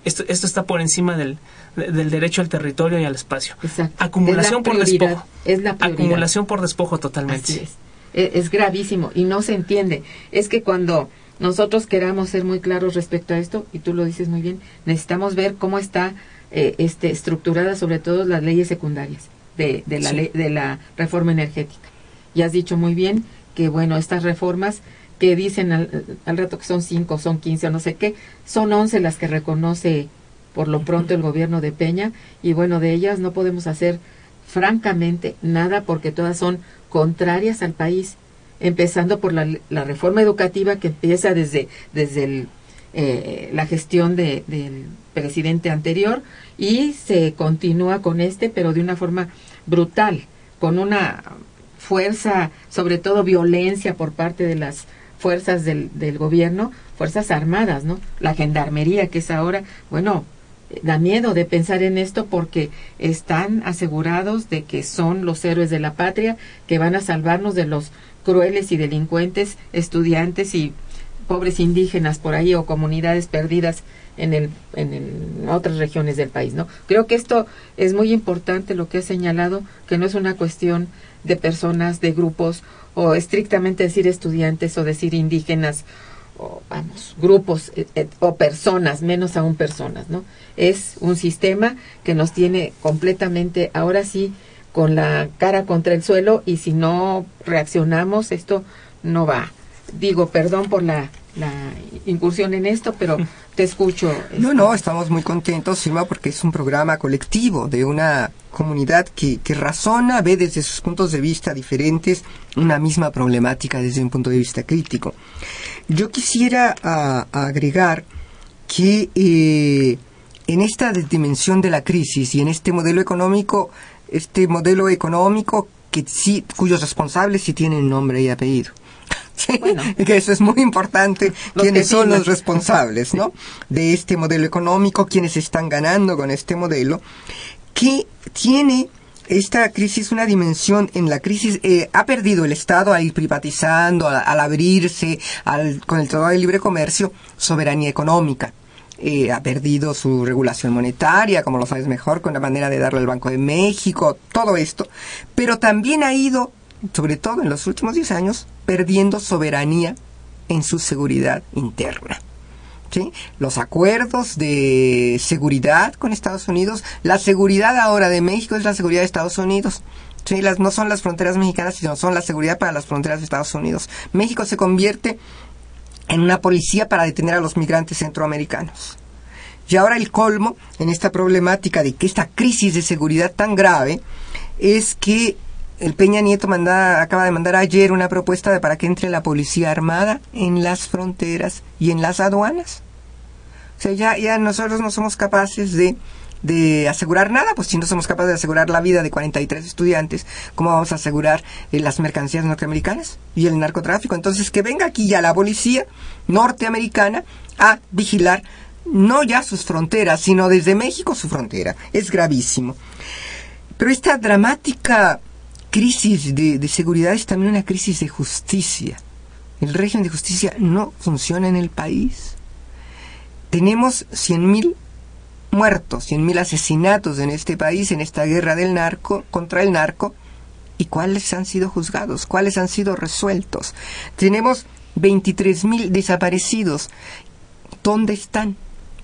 Speaker 3: esto, esto está por encima del, de- del derecho al territorio y al espacio.
Speaker 1: Exacto.
Speaker 3: Acumulación
Speaker 1: Es
Speaker 3: por despojo.
Speaker 1: Es la prioridad.
Speaker 3: Acumulación por despojo totalmente.
Speaker 1: Así es. E- Es gravísimo y no se entiende. Es que cuando nosotros queramos ser muy claros respecto a esto, y tú lo dices muy bien, necesitamos ver cómo está eh, este, estructurada sobre todo las leyes secundarias de, de, la
Speaker 3: Sí.
Speaker 1: ley- de la reforma energética. Y has dicho muy bien que, bueno, estas reformas que dicen al, rato que son cinco, son quince o no sé qué, son once las que reconoce por lo pronto el gobierno de Peña y bueno, de ellas no podemos hacer francamente nada porque todas son contrarias al país, empezando por la, la reforma educativa que empieza desde, desde el, eh, la gestión de- del presidente anterior y se continúa con este, pero de una forma brutal, con una fuerza, sobre todo violencia por parte de las fuerzas del, del gobierno, fuerzas armadas, ¿no? La gendarmería que es ahora, bueno, da miedo de pensar en esto porque están asegurados de que son los héroes de la patria que van a salvarnos de los crueles y delincuentes estudiantes y pobres indígenas por ahí o comunidades perdidas en, el, en, otras regiones del país, ¿no? Creo que esto es muy importante lo que he señalado, que no es una cuestión de personas, de grupos, o estrictamente decir estudiantes o decir indígenas, o vamos, grupos eh, eh, o personas, menos aún personas, ¿no? Es un sistema que nos tiene completamente, ahora sí, con la cara contra el suelo y si no reaccionamos, esto no va. Digo, perdón por la, la incursión en esto, pero te escucho.
Speaker 2: No,
Speaker 1: este,
Speaker 2: no, estamos muy contentos, Irma, porque es un programa colectivo de una comunidad que, que razona, ve desde sus puntos de vista diferentes una misma problemática desde un punto de vista crítico. Yo quisiera agregar que eh, en esta dimensión de la crisis y en este modelo económico, este modelo económico que sí, cuyos responsables sí tienen nombre y apellido. <laughs> Sí,
Speaker 1: Bueno. <laughs>
Speaker 2: que eso es muy importante, <laughs> quiénes son los responsables, ¿no? De este modelo económico, quienes están ganando con este modelo, que tiene esta crisis una dimensión en la crisis eh, ha perdido el Estado al ir privatizando, al, al abrirse, al, con el Tratado de Libre Comercio, soberanía económica. Eh, ha perdido su regulación monetaria, como lo sabes mejor, con la manera de darle al Banco de México, todo esto. Pero también ha ido, sobre todo en los últimos 10 años, perdiendo soberanía en su seguridad interna. ¿Sí? Los acuerdos de seguridad con Estados Unidos, la seguridad ahora de México es la seguridad de Estados Unidos. ¿sí? Las, no son las fronteras mexicanas, sino son la seguridad para las fronteras de Estados Unidos. México se convierte en una policía para detener a los migrantes centroamericanos. Y ahora el colmo en esta problemática de que esta crisis de seguridad tan grave es que el Peña Nieto acaba de mandar ayer una propuesta de para que entre la policía armada en las fronteras y en las aduanas. O sea, ya, ya nosotros no somos capaces de, de asegurar nada, pues si no somos capaces de asegurar la vida de 43 estudiantes, ¿cómo vamos a asegurar eh, las mercancías norteamericanas y el narcotráfico? Entonces, que venga aquí ya la policía norteamericana a vigilar no ya sus fronteras, sino desde México su frontera. Es gravísimo. Pero esta dramática crisis de, de seguridad es también una crisis de justicia. El régimen de justicia no funciona en el país. Tenemos 100.000 muertos, 100.000 asesinatos en este país, en esta guerra del narco, contra el narco. ¿Y cuáles han sido juzgados? ¿Cuáles han sido resueltos? Tenemos 23.000 desaparecidos. ¿Dónde están?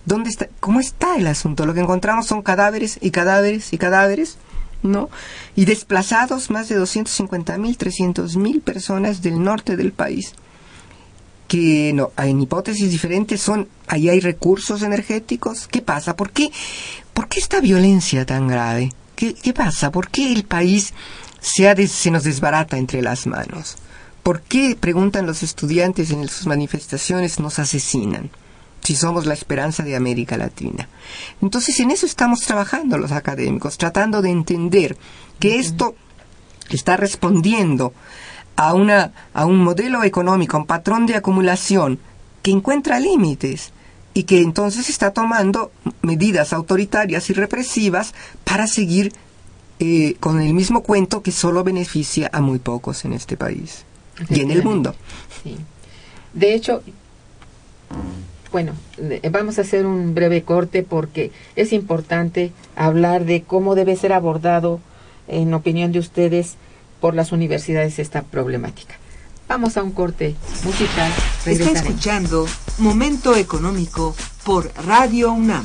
Speaker 2: ¿Dónde está? ¿Cómo está el asunto? Lo que encontramos son cadáveres y cadáveres y cadáveres, ¿no? Y desplazados más de 250.000, 300.000 personas del norte del país que no, en hipótesis diferentes son, ahí hay recursos energéticos. ¿Qué pasa? ¿Por qué, por qué esta violencia tan grave? ¿Qué, qué pasa? ¿Por qué el país se, ha des- se nos desbarata entre las manos? ¿Por qué, preguntan los estudiantes en sus manifestaciones, nos asesinan? Si somos la esperanza de América Latina. Entonces, en eso estamos trabajando los académicos, tratando de entender que esto está respondiendo a, una, a un modelo económico, a un patrón de acumulación que encuentra límites y que entonces está tomando medidas autoritarias y represivas para seguir eh, con el mismo cuento que solo beneficia a muy pocos en este país y en el mundo.
Speaker 1: Sí. De hecho, bueno, de- vamos a hacer un breve corte porque es importante hablar de cómo debe ser abordado, en opinión de ustedes, por las universidades esta problemática. Vamos a un corte musical.
Speaker 4: Está escuchando Momento Económico por Radio UNAM.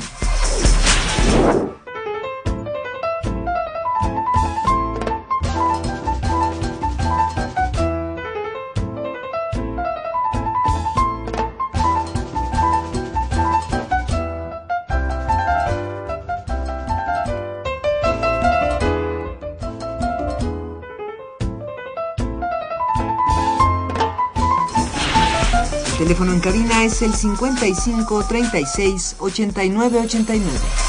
Speaker 4: Es el 55 36 89 89.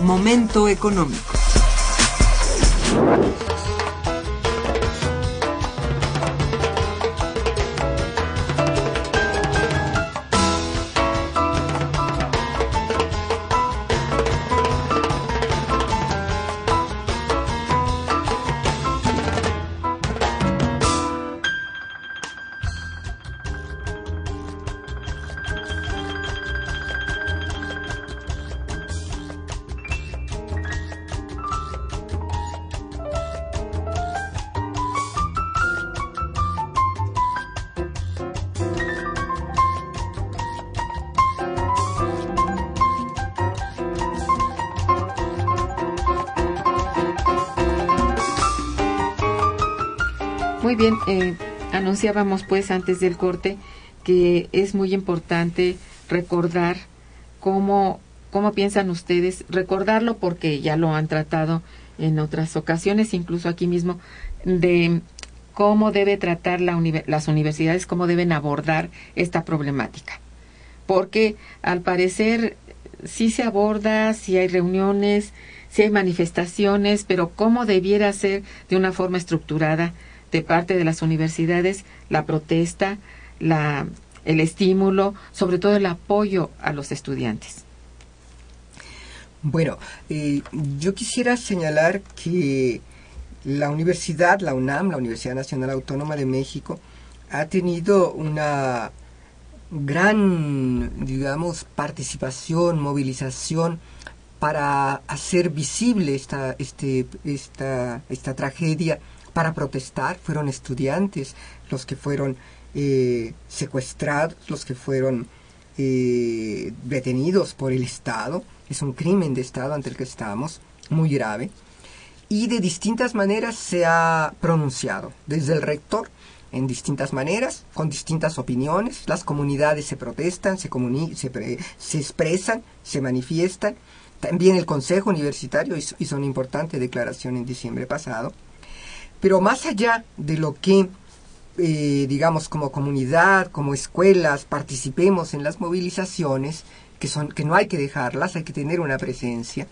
Speaker 4: Momento Económico.
Speaker 1: Muy bien, eh, anunciábamos pues antes del corte que es muy importante recordar cómo ¿cómo piensan ustedes recordarlo? Porque ya lo han tratado en otras ocasiones, incluso aquí mismo, de cómo debe tratar la las universidades, cómo deben abordar esta problemática. Porque al parecer sí se aborda, sí hay reuniones, sí hay manifestaciones, pero cómo debiera ser de una forma estructurada de parte de las universidades la protesta, la, el estímulo, sobre todo el apoyo a los estudiantes.
Speaker 2: Bueno, eh, yo quisiera señalar que la universidad, la UNAM, la Universidad Nacional Autónoma de México, ha tenido una gran, digamos, participación, movilización para hacer visible esta, este, esta, esta tragedia, para protestar. Fueron estudiantes los que fueron eh, secuestrados, los que fueron eh, detenidos por el Estado. Es un crimen de Estado ante el que estamos, muy grave. Y de distintas maneras se ha pronunciado, desde el rector en distintas maneras, con distintas opiniones. Las comunidades se protestan, se, se, se expresan, se manifiestan. También el Consejo Universitario hizo, una importante declaración en diciembre pasado. Pero más allá de lo que, eh, digamos, como comunidad, como escuelas, participemos en las movilizaciones, que, son, que no hay que dejarlas, hay que tener una presencia.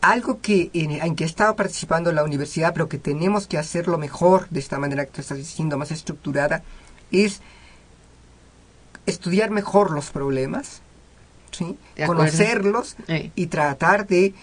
Speaker 2: Algo que en, que ha estado participando la universidad, pero que tenemos que hacerlo mejor, de esta manera que tú estás diciendo, más estructurada, es estudiar mejor los problemas, conocerlos y tratar de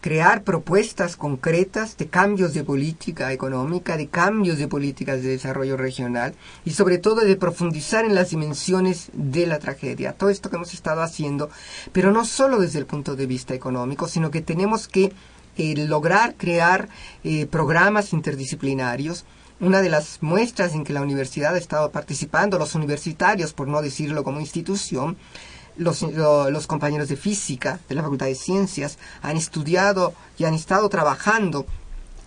Speaker 2: crear propuestas concretas de cambios de política económica, de cambios de políticas de desarrollo regional y sobre todo de profundizar en las dimensiones de la tragedia. Todo esto que hemos estado haciendo, pero no solo desde el punto de vista económico, sino que tenemos que eh, lograr crear eh, programas interdisciplinarios una de las muestras en que la universidad ha estado participando, los universitarios, por no decirlo como institución, los, compañeros de física de la Facultad de Ciencias han estudiado y han estado trabajando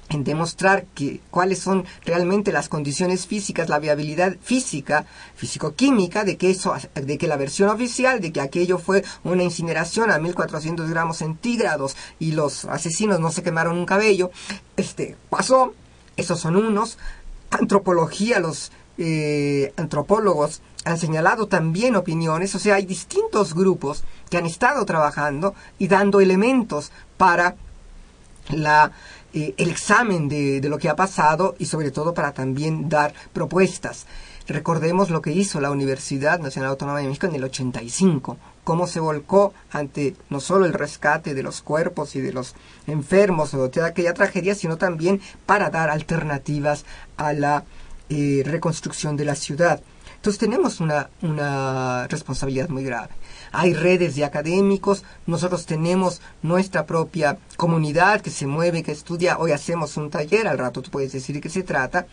Speaker 2: en demostrar que cuáles son realmente las condiciones físicas, la viabilidad física, físico-química, de que eso, de que la versión oficial, de que aquello fue una incineración a 1400 gramos centígrados y los asesinos no se quemaron un cabello, este, pasó, esos son unos, antropología, los eh, antropólogos han señalado también opiniones, o sea, hay distintos grupos que han estado trabajando y dando elementos para la, eh, el examen de, de, lo que ha pasado y sobre todo para también dar propuestas. Recordemos lo que hizo la Universidad Nacional Autónoma de México en el 85, cómo se volcó ante no solo el rescate de los cuerpos y de los enfermos o de aquella tragedia, sino también para dar alternativas a la eh, reconstrucción de la ciudad. Entonces tenemos una, una responsabilidad muy grave. Hay redes de académicos, nosotros tenemos nuestra propia comunidad que se mueve, que estudia, hoy hacemos un taller, al rato tú puedes decir de qué se trata,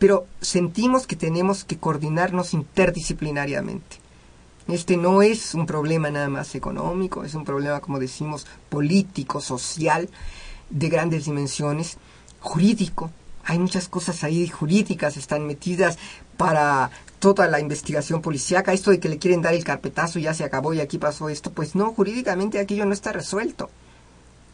Speaker 2: pero sentimos que tenemos que coordinarnos interdisciplinariamente. Este no es un problema nada más económico, es un problema, como decimos, político, social, de grandes dimensiones, jurídico. Hay muchas cosas ahí jurídicas, están metidas para toda la investigación policíaca, esto de que le quieren dar el carpetazo ya se acabó y aquí pasó esto, pues no, jurídicamente aquello no está resuelto,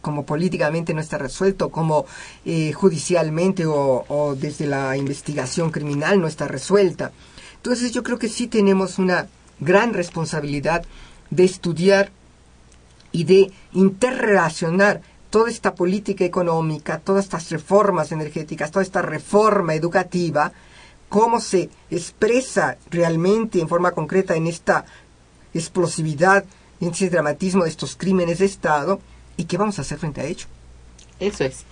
Speaker 2: como políticamente no está resuelto, como eh, judicialmente o, o desde la investigación criminal no está resuelta. Entonces yo creo que sí tenemos una gran responsabilidad de estudiar y de interrelacionar toda esta política económica, todas estas reformas energéticas, toda esta reforma educativa, cómo se expresa realmente en forma concreta en esta explosividad, en ese dramatismo de estos crímenes de Estado y qué vamos a hacer frente a ello.
Speaker 1: Eso es.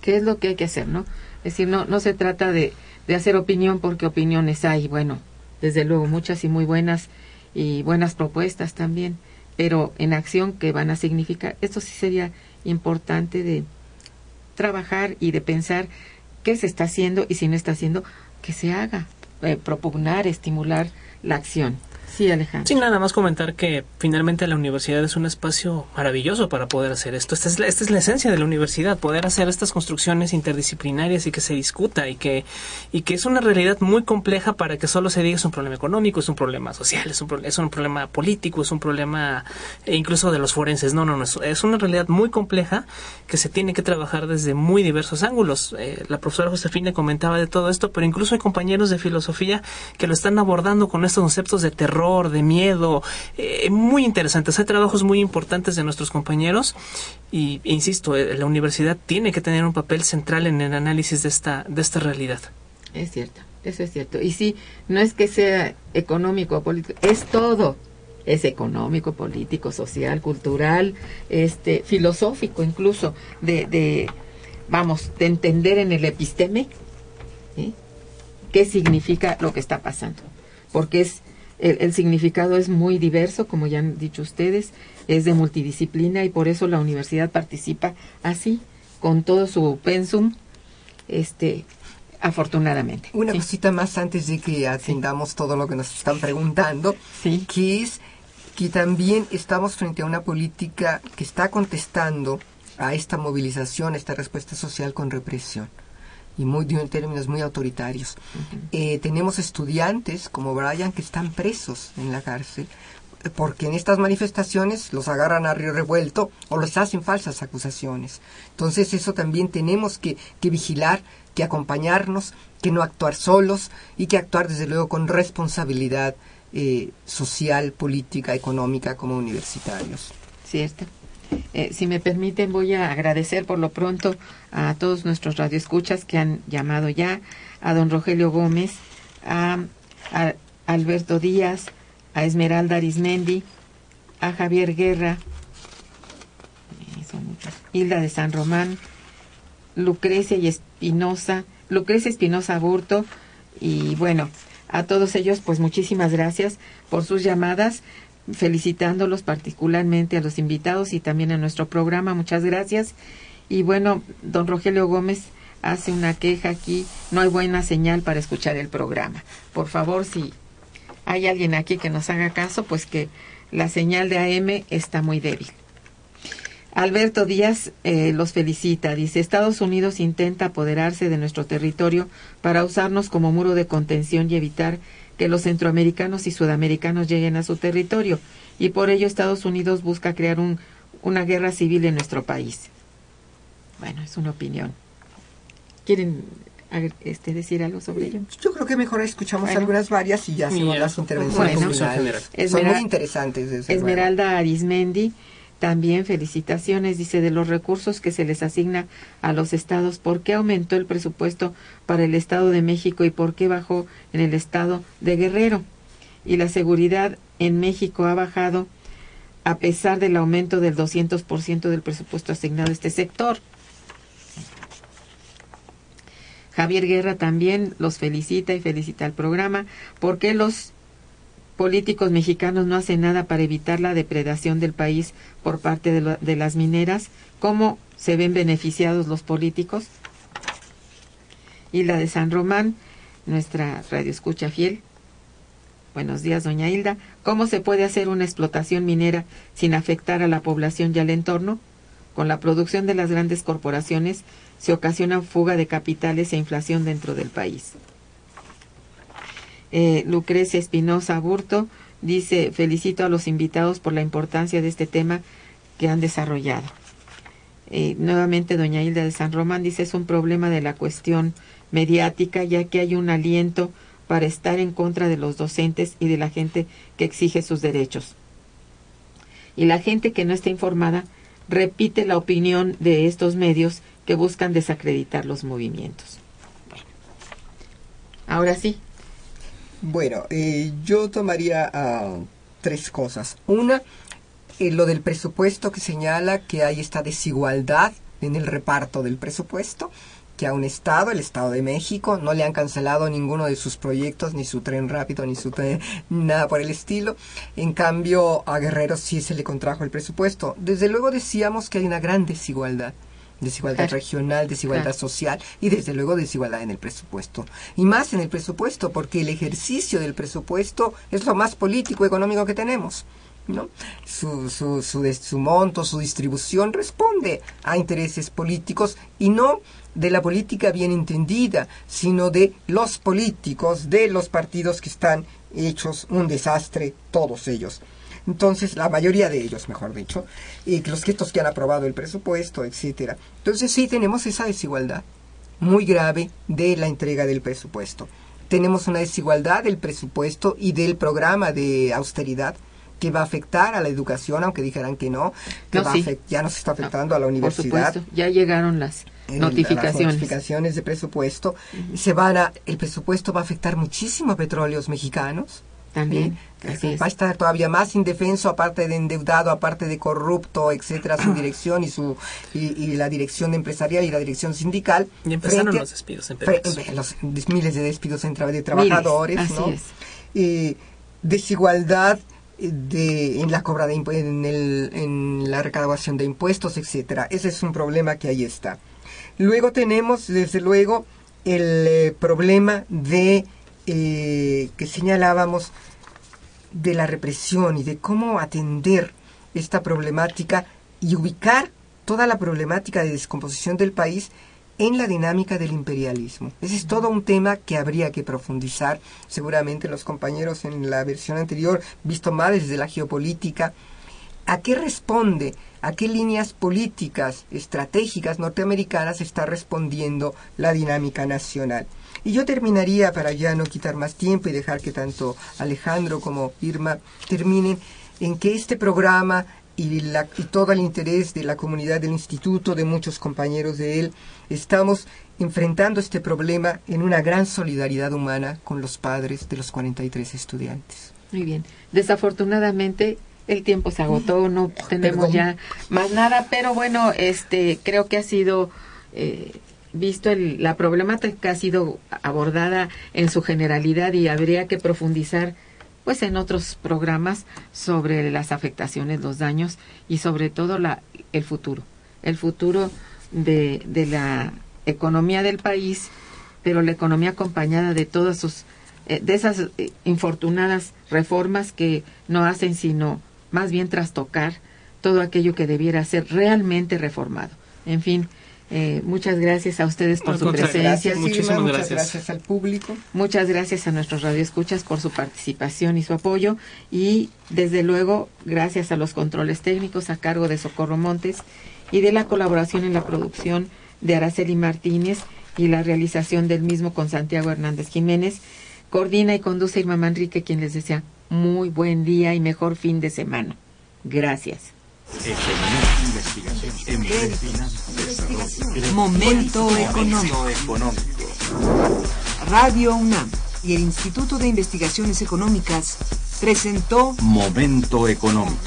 Speaker 1: ¿Qué es lo que hay que hacer, no? Es decir, no, no se trata de, de hacer opinión porque opiniones hay, bueno, desde luego muchas y muy buenas y buenas propuestas también, pero en acción que van a significar, esto sí sería importante de trabajar y de pensar qué se está haciendo y si no está haciendo, que se haga, eh, propugnar, estimular la acción. Sí, Alejandro.
Speaker 3: Sí, nada más comentar que finalmente la universidad es un espacio maravilloso para poder hacer esto. Esta es, la, esta es la esencia de la universidad, poder hacer estas construcciones interdisciplinarias y que se discuta y que, y que es una realidad muy compleja para que solo se diga es un problema económico, es un problema social, es un, pro- es un problema político, es un problema eh, incluso de los forenses. No, no, no, es, es una realidad muy compleja que se tiene que trabajar desde muy diversos ángulos. Eh, la profesora Josefina comentaba de todo esto, pero incluso hay compañeros de filosofía que lo están abordando con estos conceptos de terror, de miedo, eh, muy interesantes. Hay trabajos muy importantes de nuestros compañeros y, e insisto, eh, la universidad tiene que tener un papel central en el análisis de esta, de esta realidad.
Speaker 1: Es cierto, eso es cierto. Y sí, no es que sea económico o político, es todo. Es económico, político, social, cultural, este, filosófico incluso, de, vamos, de entender en el episteme ¿sí? qué significa lo que está pasando. Porque es el, el significado es muy diverso, como ya han dicho ustedes, es de multidisciplina y por eso la universidad participa así, con todo su pensum, este, afortunadamente.
Speaker 2: Una
Speaker 1: Sí.
Speaker 2: cosita más antes de que atendamos todo lo que nos están preguntando,
Speaker 1: Sí.
Speaker 2: que es que también estamos frente a una política que está contestando a esta movilización, a esta respuesta social con represión y muy en términos muy autoritarios. Eh, tenemos estudiantes como Brian que están presos en la cárcel eh, porque en estas manifestaciones los agarran a río revuelto o les hacen falsas acusaciones. Entonces eso también tenemos que, que vigilar, que acompañarnos, que no actuar solos y que actuar desde luego con responsabilidad eh, social, política, económica como universitarios.
Speaker 1: Cierto. Eh, si me permiten, voy a agradecer por lo pronto a todos nuestros radioescuchas que han llamado ya, a don Rogelio Gómez, a, a Alberto Díaz, a Esmeralda Arismendi, a Javier Guerra, eh, Hilda de San Román, Lucrecia y Espinosa, Lucrecia Espinosa Burto, y bueno, a todos ellos, pues muchísimas gracias por sus llamadas felicitándolos particularmente a los invitados y también a nuestro programa. Muchas gracias. Y bueno, don Rogelio Gómez hace una queja aquí. No hay buena señal para escuchar el programa. Por favor, si hay alguien aquí que nos haga caso, pues que la señal de AM está muy débil. Alberto Díaz eh, los felicita. Dice, Estados Unidos intenta apoderarse de nuestro territorio para usarnos como muro de contención y evitar que los centroamericanos y sudamericanos lleguen a su territorio. Y por ello Estados Unidos busca crear un, una guerra civil en nuestro país. Bueno, es una opinión. ¿Quieren este, decir algo sobre ello?
Speaker 2: Yo creo que mejor escuchamos
Speaker 1: Bueno.
Speaker 2: algunas varias y ya hacemos las intervenciones
Speaker 1: bueno.
Speaker 2: Son muy interesantes. luego.
Speaker 1: Esmeralda Arismendi, también felicitaciones, dice, de los recursos que se les asigna a los estados, ¿por qué aumentó el presupuesto para el Estado de México y por qué bajó en el Estado de Guerrero? Y la seguridad en México ha bajado a pesar del aumento del 200% del presupuesto asignado a este sector. Javier Guerra también los felicita y felicita al programa. ¿Por qué los políticos mexicanos no hacen nada para evitar la depredación del país por parte de, de las mineras? ¿Cómo se ven beneficiados los políticos? Hilda de San Román, nuestra radioescucha fiel. Buenos días, doña Hilda. ¿Cómo se puede hacer una explotación minera sin afectar a la población y al entorno? Con la producción de las grandes corporaciones se ocasiona fuga de capitales e inflación dentro del país. Eh, Lucrecia Espinosa Burto dice, felicito a los invitados por la importancia de este tema que han desarrollado. Eh, nuevamente, doña Hilda de San Román dice, es un problema de la cuestión mediática, ya que hay un aliento para estar en contra de los docentes y de la gente que exige sus derechos. Y la gente que no está informada repite la opinión de estos medios que buscan desacreditar los movimientos. Ahora sí,
Speaker 2: Bueno, eh, yo tomaría ah, tres cosas. Una, eh, lo del presupuesto que señala que hay esta desigualdad en el reparto del presupuesto, que a un Estado, el Estado de México, no le han cancelado ninguno de sus proyectos, ni su tren rápido, ni su tren, nada por el estilo. En cambio, a Guerrero sí se le contrajo el presupuesto. Desde luego decíamos que hay una gran desigualdad desigualdad
Speaker 1: Claro.
Speaker 2: regional, desigualdad
Speaker 1: Claro.
Speaker 2: social y desde luego desigualdad en el presupuesto. Y más en el presupuesto, porque el ejercicio del presupuesto es lo más político económico que tenemos. ¿no? Su, su, su, su monto, su distribución responde a intereses políticos y no de la política bien entendida, sino de los políticos, de los partidos que están hechos un desastre, todos ellos. Entonces, la mayoría de ellos, mejor dicho, y los que estos que han aprobado el presupuesto, etcétera. Entonces, sí tenemos esa desigualdad muy grave de la entrega del presupuesto. Tenemos una desigualdad del presupuesto y del programa de austeridad que va a afectar a la educación, aunque dijeran que no, que
Speaker 1: No,
Speaker 2: va
Speaker 1: sí.
Speaker 2: ya nos está afectando a la
Speaker 1: Por
Speaker 2: universidad
Speaker 1: supuesto, ya llegaron las
Speaker 2: en Las
Speaker 1: notificaciones.
Speaker 2: notificaciones de presupuesto. Se van a, el presupuesto va a afectar muchísimo a petróleos mexicanos.
Speaker 1: También,
Speaker 2: ¿sí?
Speaker 1: Así.
Speaker 2: Va a estar todavía más indefenso, aparte de endeudado, aparte de corrupto, etcétera, su <clears throat> dirección y su y, y la dirección empresarial y la dirección sindical.
Speaker 3: Y empezaron los despidos en
Speaker 2: los miles de despidos en de trabajadores,
Speaker 1: así
Speaker 2: ¿no?
Speaker 1: es.
Speaker 2: Eh, desigualdad de, en la cobra de en, el- en la recaudación de impuestos, etcétera. Ese es un problema que ahí está. Luego tenemos, desde luego, el eh, problema de eh, que señalábamos de la represión y de cómo atender esta problemática y ubicar toda la problemática de descomposición del país en la dinámica del imperialismo. Ese es todo un tema que habría que profundizar. Seguramente los compañeros en la versión anterior, visto más desde la geopolítica, ¿a qué responde? ¿A qué líneas políticas estratégicas norteamericanas está respondiendo la dinámica nacional? Y yo terminaría, para ya no quitar más tiempo y dejar que tanto Alejandro como Irma terminen, en que este programa y, la- y todo el interés de la comunidad del instituto, de muchos compañeros de él, estamos enfrentando este problema en una gran solidaridad humana con los padres de los 43 estudiantes.
Speaker 1: Muy bien. Desafortunadamente el tiempo se agotó, no tenemos
Speaker 2: Perdón.
Speaker 1: ya más nada, pero bueno, este creo que ha sido eh, visto el- la problemática ha sido abordada en su generalidad y habría que profundizar pues en otros programas sobre las afectaciones, los daños y sobre todo la, el futuro, el futuro de, de la economía del país, pero la economía acompañada de todas sus eh, de esas eh, infortunadas reformas que no hacen sino más bien trastocar todo aquello que debiera ser realmente reformado. En fin, eh, muchas gracias a ustedes por su presencia.
Speaker 2: Gracias,
Speaker 3: Muchísimas
Speaker 2: muchas
Speaker 3: gracias.
Speaker 2: gracias al público.
Speaker 1: Muchas gracias a nuestros radioescuchas por su participación y su apoyo y desde luego gracias a los controles técnicos a cargo de Socorro Montes y de la colaboración en la producción de Araceli Martínez y la realización del mismo con Santiago Hernández Jiménez. Coordina y conduce Irma Manrique quien les desea muy buen día y mejor fin de semana. Gracias.
Speaker 5: Momento económico.
Speaker 4: Radio UNAM y el Instituto de Investigaciones Económicas presentó
Speaker 5: Momento económico.